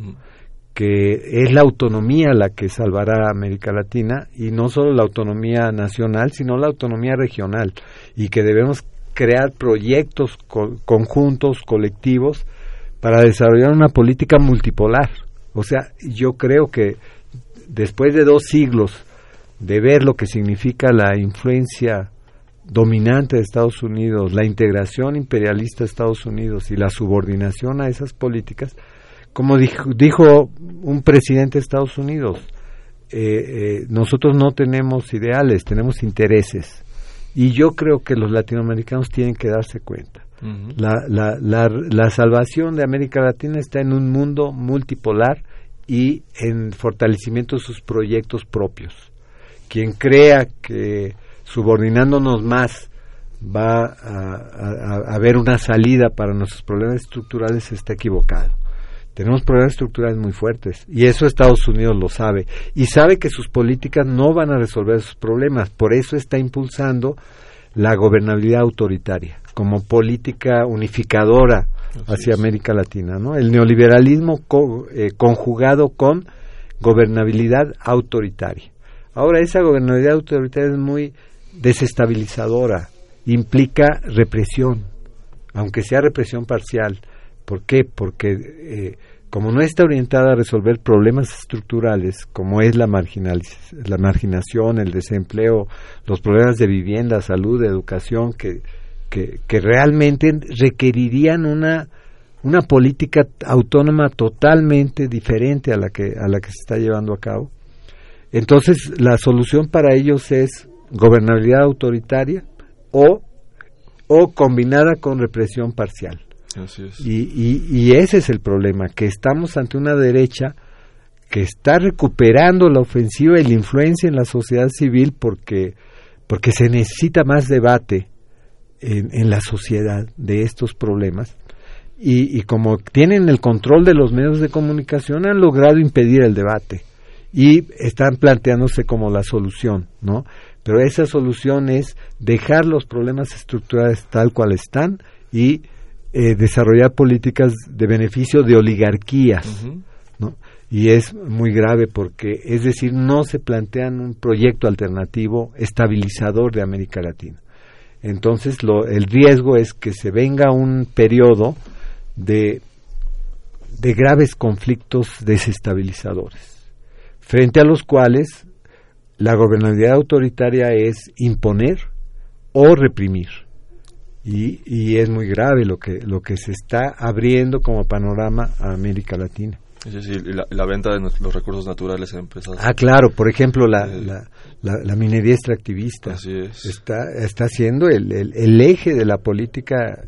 que es la autonomía la que salvará a América Latina y no solo la autonomía nacional, sino la autonomía regional y que debemos crear proyectos co- conjuntos, colectivos, para desarrollar una política multipolar. O sea, yo creo que después de dos siglos de ver lo que significa la influencia dominante de Estados Unidos, la integración imperialista de Estados Unidos y la subordinación a esas políticas, como dijo, dijo un presidente de Estados Unidos, eh, eh, nosotros no tenemos ideales, tenemos intereses. Y yo creo que los latinoamericanos tienen que darse cuenta. La, la, la, la salvación de América Latina está en un mundo multipolar y en fortalecimiento de sus proyectos propios. Quien crea que subordinándonos más va a, haber una salida para nuestros problemas estructurales está equivocado. Tenemos problemas estructurales muy fuertes y eso Estados Unidos lo sabe y sabe que sus políticas no van a resolver esos problemas. Por eso está impulsando la gobernabilidad autoritaria como política unificadora hacia América Latina, ¿no? El neoliberalismo eh, conjugado con gobernabilidad autoritaria. Ahora esa gobernabilidad autoritaria es muy desestabilizadora, implica represión, aunque sea represión parcial. ¿Por qué? Porque eh, como no está orientada a resolver problemas estructurales, como es la, la marginación, el desempleo, los problemas de vivienda, salud, educación, que, que, que realmente requerirían una, una política autónoma totalmente diferente a la que, a la que se está llevando a cabo. Entonces, la solución para ellos es gobernabilidad autoritaria o, o combinada con represión parcial. Y, y, ese es el problema, que estamos ante una derecha que está recuperando la ofensiva y la influencia en la sociedad civil porque, porque se necesita más debate en, en la sociedad de estos problemas. Y, y, como tienen el control de los medios de comunicación, han logrado impedir el debate y están planteándose como la solución, ¿no? Pero esa solución es dejar los problemas estructurales tal cual están y eh, desarrollar políticas de beneficio de oligarquías, ¿no? Y es muy grave porque, es decir, no se plantean un proyecto alternativo estabilizador de América Latina. Entonces, lo, el riesgo es que se venga un periodo de, de graves conflictos desestabilizadores, frente a los cuales la gobernabilidad autoritaria es imponer o reprimir. Y, y, es muy grave lo que, lo que se está abriendo como panorama a América Latina. la, venta de los recursos naturales a empresas. Ah, claro, por ejemplo, la, la, minería extractivista está, está siendo el, el, eje de la política,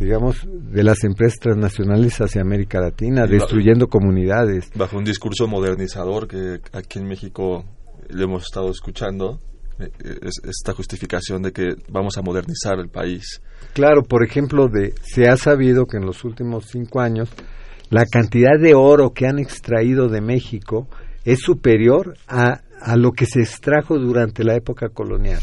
digamos, de las empresas transnacionales hacia América Latina, destruyendo comunidades. Bajo un discurso modernizador que aquí en México le hemos estado escuchando eh, esta justificación de que vamos a modernizar el país. Claro, por ejemplo, de, se ha sabido que en los últimos cinco años la cantidad de oro que han extraído de México es superior a, a lo que se extrajo durante la época colonial.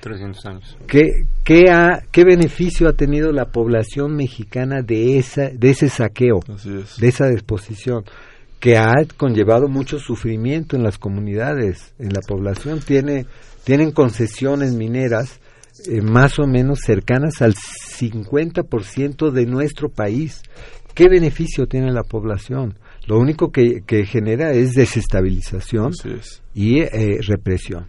300 años. ¿Qué, qué, ha, ¿Qué beneficio ha tenido la población mexicana de, esa, de ese saqueo, de esa disposición? que ha conllevado mucho sufrimiento en las comunidades, en la población. Tiene, tienen concesiones mineras eh, más o menos cercanas al 50% de nuestro país. ¿Qué beneficio tiene la población? Lo único que, que genera es desestabilización y eh, represión.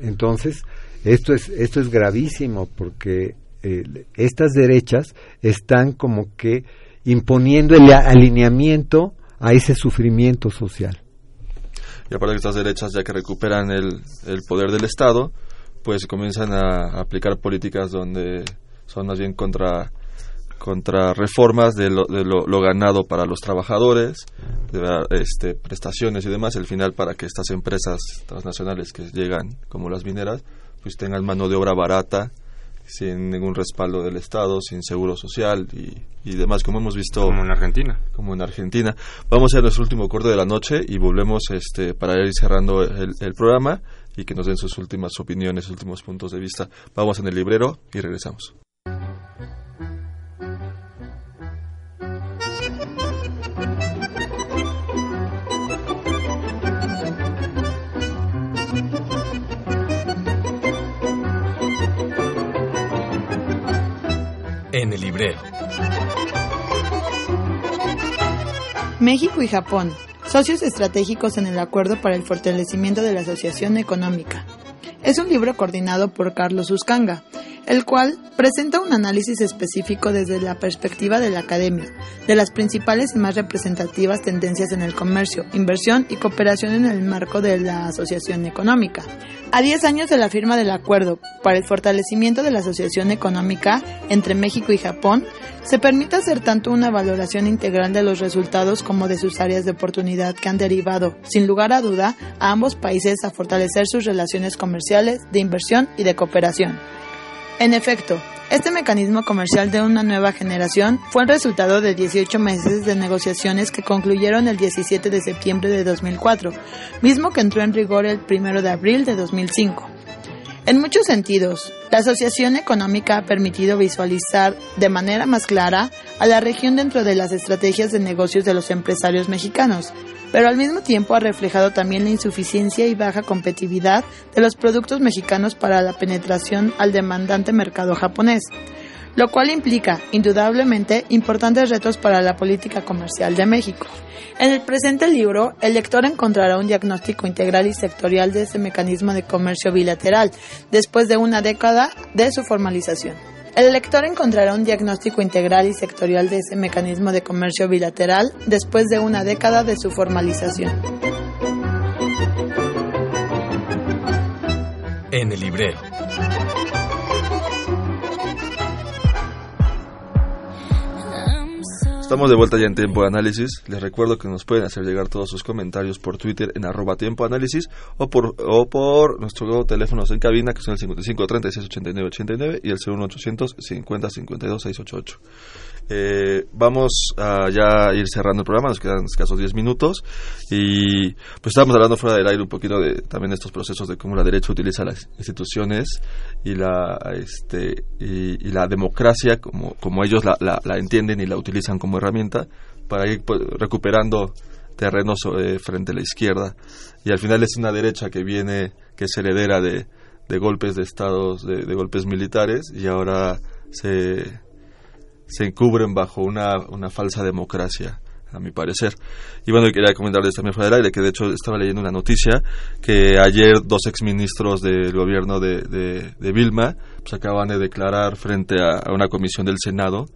Entonces, esto es, esto es gravísimo porque eh, estas derechas están como que imponiendo el alineamiento a ese sufrimiento social. Y aparte de estas derechas, ya que recuperan el, el poder del Estado, pues comienzan a aplicar políticas donde son más bien contra contra reformas de lo, de lo, ganado para los trabajadores, de este, prestaciones y demás, el final para que estas empresas transnacionales que llegan, como las mineras, pues tengan mano de obra barata sin ningún respaldo del Estado, sin seguro social y, y, demás, como hemos visto. Como en Argentina. Como en Argentina. Vamos a hacer nuestro último corte de la noche y volvemos este, para ir cerrando el, el programa y que nos den sus últimas opiniones, sus últimos puntos de vista. Vamos en el librero y regresamos. en el librero. México y Japón, socios estratégicos en el Acuerdo para el Fortalecimiento de la Asociación Económica. Es un libro coordinado por Carlos Uscanga, el cual presenta un análisis específico desde la perspectiva de la academia, de las principales y más representativas tendencias en el comercio, inversión y cooperación en el marco de la asociación económica. A 10 años de la firma del acuerdo para el fortalecimiento de la asociación económica entre México y Japón, se permite hacer tanto una valoración integral de los resultados como de sus áreas de oportunidad que han derivado, sin lugar a duda, a ambos países a fortalecer sus relaciones comerciales, de inversión y de cooperación. En efecto, este mecanismo comercial de una nueva generación fue el resultado de 18 meses de negociaciones que concluyeron el 17 de septiembre de 2004, mismo que entró en rigor el 1 de abril de 2005. En muchos sentidos, la asociación económica ha permitido visualizar de manera más clara a la región dentro de las estrategias de negocios de los empresarios mexicanos, pero al mismo tiempo ha reflejado también la insuficiencia y baja competitividad de los productos mexicanos para la penetración al demandante mercado japonés, lo cual implica, indudablemente, importantes retos para la política comercial de México. En el presente libro, el lector encontrará un diagnóstico integral y sectorial de este mecanismo de comercio bilateral, después de una década de su formalización. El lector encontrará un diagnóstico integral y sectorial de ese mecanismo de comercio bilateral después de una década de su formalización. En el librero. Estamos de vuelta ya en Tiempo de Análisis. Les recuerdo que nos pueden hacer llegar todos sus comentarios por Twitter en arroba Tiempo Análisis o por, o por nuestro teléfonos en cabina que son el 55 36 89 89 y el 01800 50 52 688. Eh, vamos a ya ir cerrando el programa, nos quedan escasos 10 minutos y pues estábamos hablando fuera del aire un poquito de también estos procesos de cómo la derecha utiliza las instituciones y la este y, la democracia como, como ellos la, la, entienden y la utilizan como herramienta para ir pues, recuperando terrenos eh, frente a la izquierda. Y al final es una derecha que viene que es heredera de, de golpes de estados de, de golpes militares y ahora se se encubren bajo una, una falsa democracia a mi parecer. Y bueno, quería comentarles también fuera del aire que de hecho estaba leyendo una noticia que ayer dos exministros del gobierno de, de, Vilma pues acaban de declarar frente a, una comisión del Senado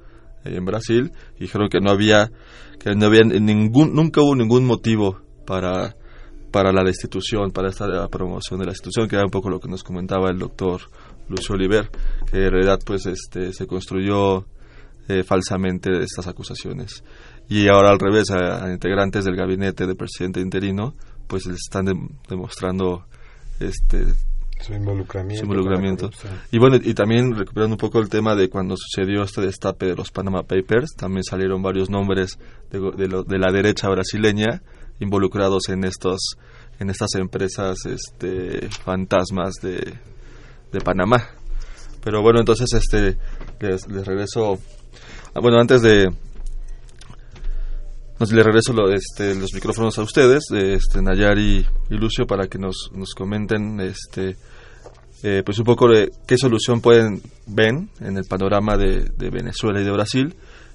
eh, en Brasil y dijeron que no había que no había ningún nunca hubo ningún motivo para para la destitución, para esta promoción de la destitución, que era un poco lo que nos comentaba el doctor Lucio Oliver, que en realidad pues este se construyó eh, falsamente estas acusaciones. Y ahora al revés, a, integrantes del gabinete del presidente interino, pues les están demostrando este su involucramiento. involucramiento. Y bueno, y también recuperando un poco el tema de cuando sucedió este destape de los Panama Papers, también salieron varios nombres de, de, la derecha brasileña involucrados en estos en estas empresas este fantasmas de, de Panamá. Pero bueno, entonces este les, les regreso Ah, bueno, antes de... Nos, le regreso este, los micrófonos a ustedes, este, Nayari y Lucio, para que nos, nos comenten este, eh, pues un poco de qué solución pueden ven en el panorama de, Venezuela y de Brasil,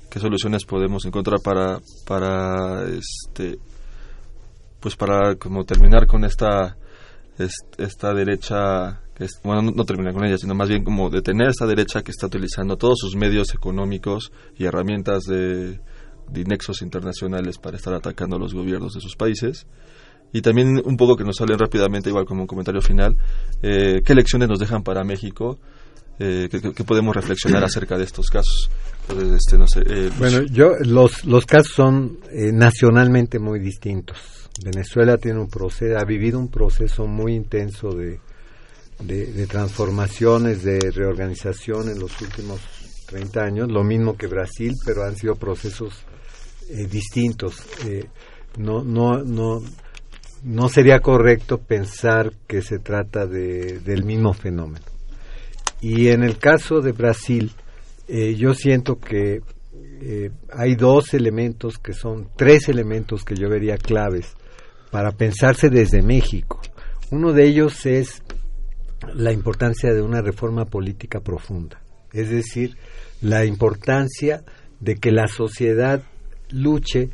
qué soluciones podemos encontrar para, para este, pues para como terminar con esta, esta derecha bueno, no, terminar con ella, sino más bien como detener esta derecha que está utilizando todos sus medios económicos y herramientas de, nexos internacionales para estar atacando a los gobiernos de sus países. Y también un poco que nos salen rápidamente, igual como un comentario final, eh, qué lecciones nos dejan para México, eh, ¿qué, podemos reflexionar acerca de estos casos. este, no sé, eh, bueno, yo los, los casos son nacionalmente muy distintos. Venezuela tiene un proceso, ha vivido un proceso muy intenso de, de, transformaciones, de reorganización en los últimos 30 años, lo mismo que Brasil, pero han sido procesos eh, distintos. Eh, no, no, no, no sería correcto pensar que se trata de, del mismo fenómeno. Y en el caso de Brasil, eh, yo siento que hay dos elementos que son, tres elementos que yo vería claves para pensarse desde México. Uno de ellos es la importancia de una reforma política profunda, es decir, la importancia de que la sociedad luche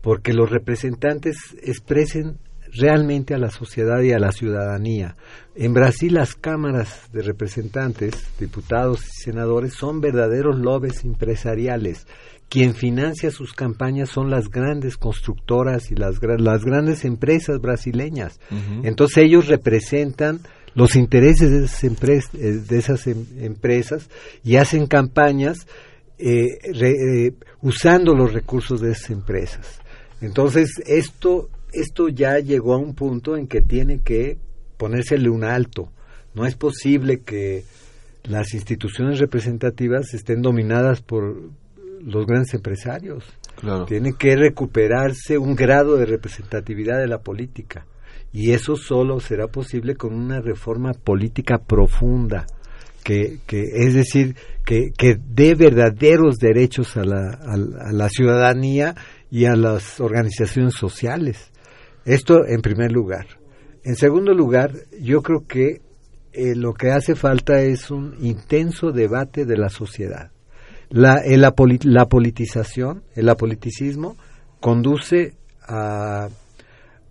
porque los representantes expresen realmente a la sociedad y a la ciudadanía. En Brasil las cámaras de representantes, diputados y senadores son verdaderos lobes empresariales. Quien financia sus campañas son las grandes constructoras y las, las grandes empresas brasileñas. Entonces ellos representan los intereses de esas, eh, de esas em, empresas y hacen campañas eh, eh, usando los recursos de esas empresas. Entonces, esto, esto ya llegó a un punto en que tiene que ponérsele un alto. No es posible que las instituciones representativas estén dominadas por los grandes empresarios. Tiene que recuperarse un grado de representatividad de la política. Y eso solo será posible con una reforma política profunda, que, es decir, que, que dé verdaderos derechos a la, a la ciudadanía y a las organizaciones sociales. Esto en primer lugar. En segundo lugar, yo creo que eh, lo que hace falta es un intenso debate de la sociedad. La, la, politización, el apoliticismo, conduce a,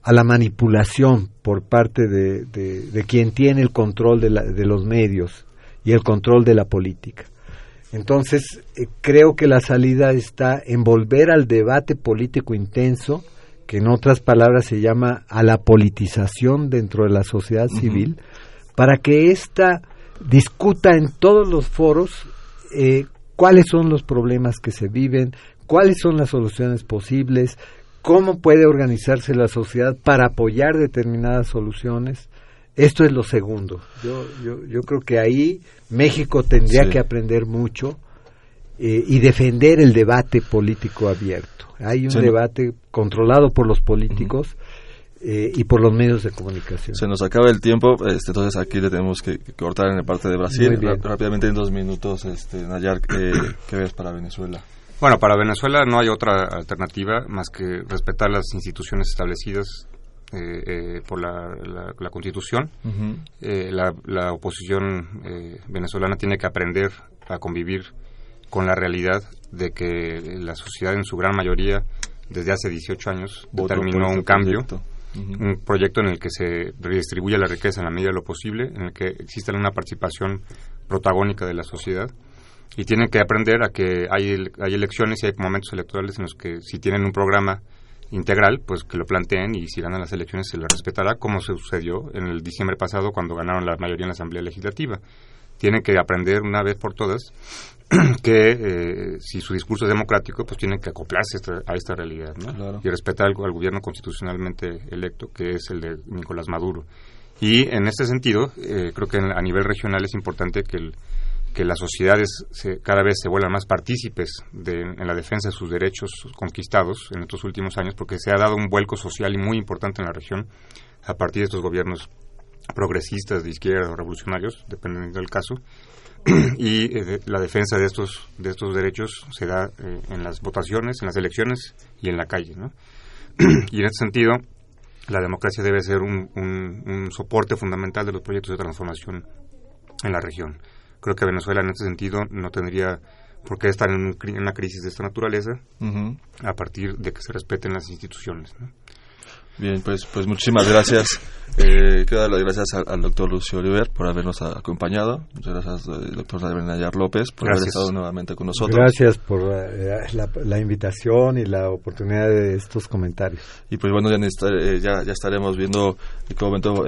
a, la manipulación por parte de, de, quien tiene el control de, de, los medios y el control de la política. Entonces, eh, creo que la salida está en volver al debate político intenso, que en otras palabras se llama a la politización dentro de la sociedad civil, para que ésta discuta en todos los foros eh, cuáles son los problemas que se viven, cuáles son las soluciones posibles, cómo puede organizarse la sociedad para apoyar determinadas soluciones. Esto es lo segundo. Yo, yo, yo creo que ahí México tendría que aprender mucho eh, y defender el debate político abierto. Hay un debate controlado por los políticos eh, y por los medios de comunicación. Se nos acaba el tiempo, este, entonces aquí le tenemos que, cortar en la parte de Brasil. Rápidamente en dos minutos, este, Nayar, ¿qué, ves para Venezuela? Bueno, para Venezuela no hay otra alternativa más que respetar las instituciones establecidas eh, eh, por la, la, Constitución. la, la, oposición venezolana tiene que aprender a convivir con la realidad de que la sociedad en su gran mayoría desde hace 18 años determinó un cambio un proyecto en el que se redistribuye la riqueza en la medida de lo posible, en el que exista una participación protagónica de la sociedad y tienen que aprender a que hay, hay elecciones y hay momentos electorales en los que si tienen un programa integral, pues que lo planteen y si ganan las elecciones se les respetará, como se sucedió en el diciembre pasado cuando ganaron la mayoría en la Asamblea Legislativa. Tienen que aprender una vez por todas que eh, si su discurso es democrático, pues tiene que acoplarse a esta realidad y respetar al, gobierno constitucionalmente electo, que es el de Nicolás Maduro. Y en este sentido, eh, creo que a nivel regional es importante que, que las sociedades cada vez se vuelvan más partícipes en la defensa de sus derechos conquistados en estos últimos años, porque se ha dado un vuelco social y muy importante en la región a partir de estos gobiernos progresistas de izquierda o revolucionarios, dependiendo del caso, y eh, la defensa de estos de estos derechos se da eh, en las votaciones, en las elecciones y en la calle, ¿no? y en este sentido, la democracia debe ser un, un, soporte fundamental de los proyectos de transformación en la región. Creo que Venezuela en este sentido no tendría por qué estar en, una crisis de esta naturaleza a partir de que se respeten las instituciones. ¿no? Bien, pues, pues muchísimas gracias. Eh, quiero dar las gracias al, doctor Lucio Oliver por habernos acompañado. Muchas gracias, eh, doctor David Nayar López, por haber estado nuevamente con nosotros. Gracias por eh, la, invitación y la oportunidad de estos comentarios. Y pues bueno, ya, eh, ya, ya estaremos viendo en qué momento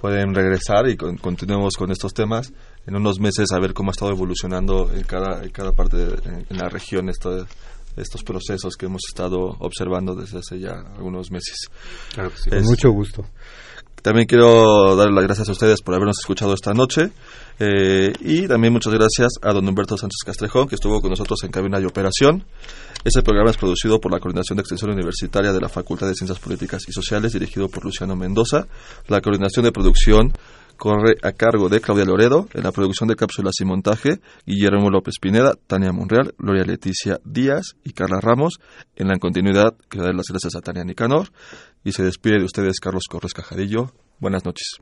pueden regresar y continuemos con estos temas en unos meses a ver cómo ha estado evolucionando en cada, en cada parte, de, en, la región esto estos procesos que hemos estado observando desde hace ya algunos meses. Claro Con mucho gusto. También quiero dar las gracias a ustedes por habernos escuchado esta noche eh, y también muchas gracias a don Humberto Sánchez Castrejón que estuvo con nosotros en cabina de operación. Este programa es producido por la Coordinación de Extensión Universitaria de la Facultad de Ciencias Políticas y Sociales dirigido por Luciano Mendoza. La coordinación de producción corre a cargo de Claudia Loredo, en la producción de cápsulas y montaje, Guillermo López Pineda, Tania Monreal, Gloria Leticia Díaz y Carla Ramos, en la continuidad que da las gracias a Tania Nicanor, y se despide de ustedes Carlos Corres Cajarillo. Buenas noches.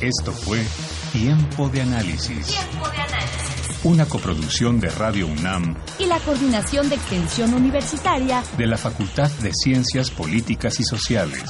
Esto fue Tiempo de Análisis. Tiempo de Análisis. Una coproducción de Radio UNAM y la Coordinación de Extensión Universitaria de la Facultad de Ciencias Políticas y Sociales.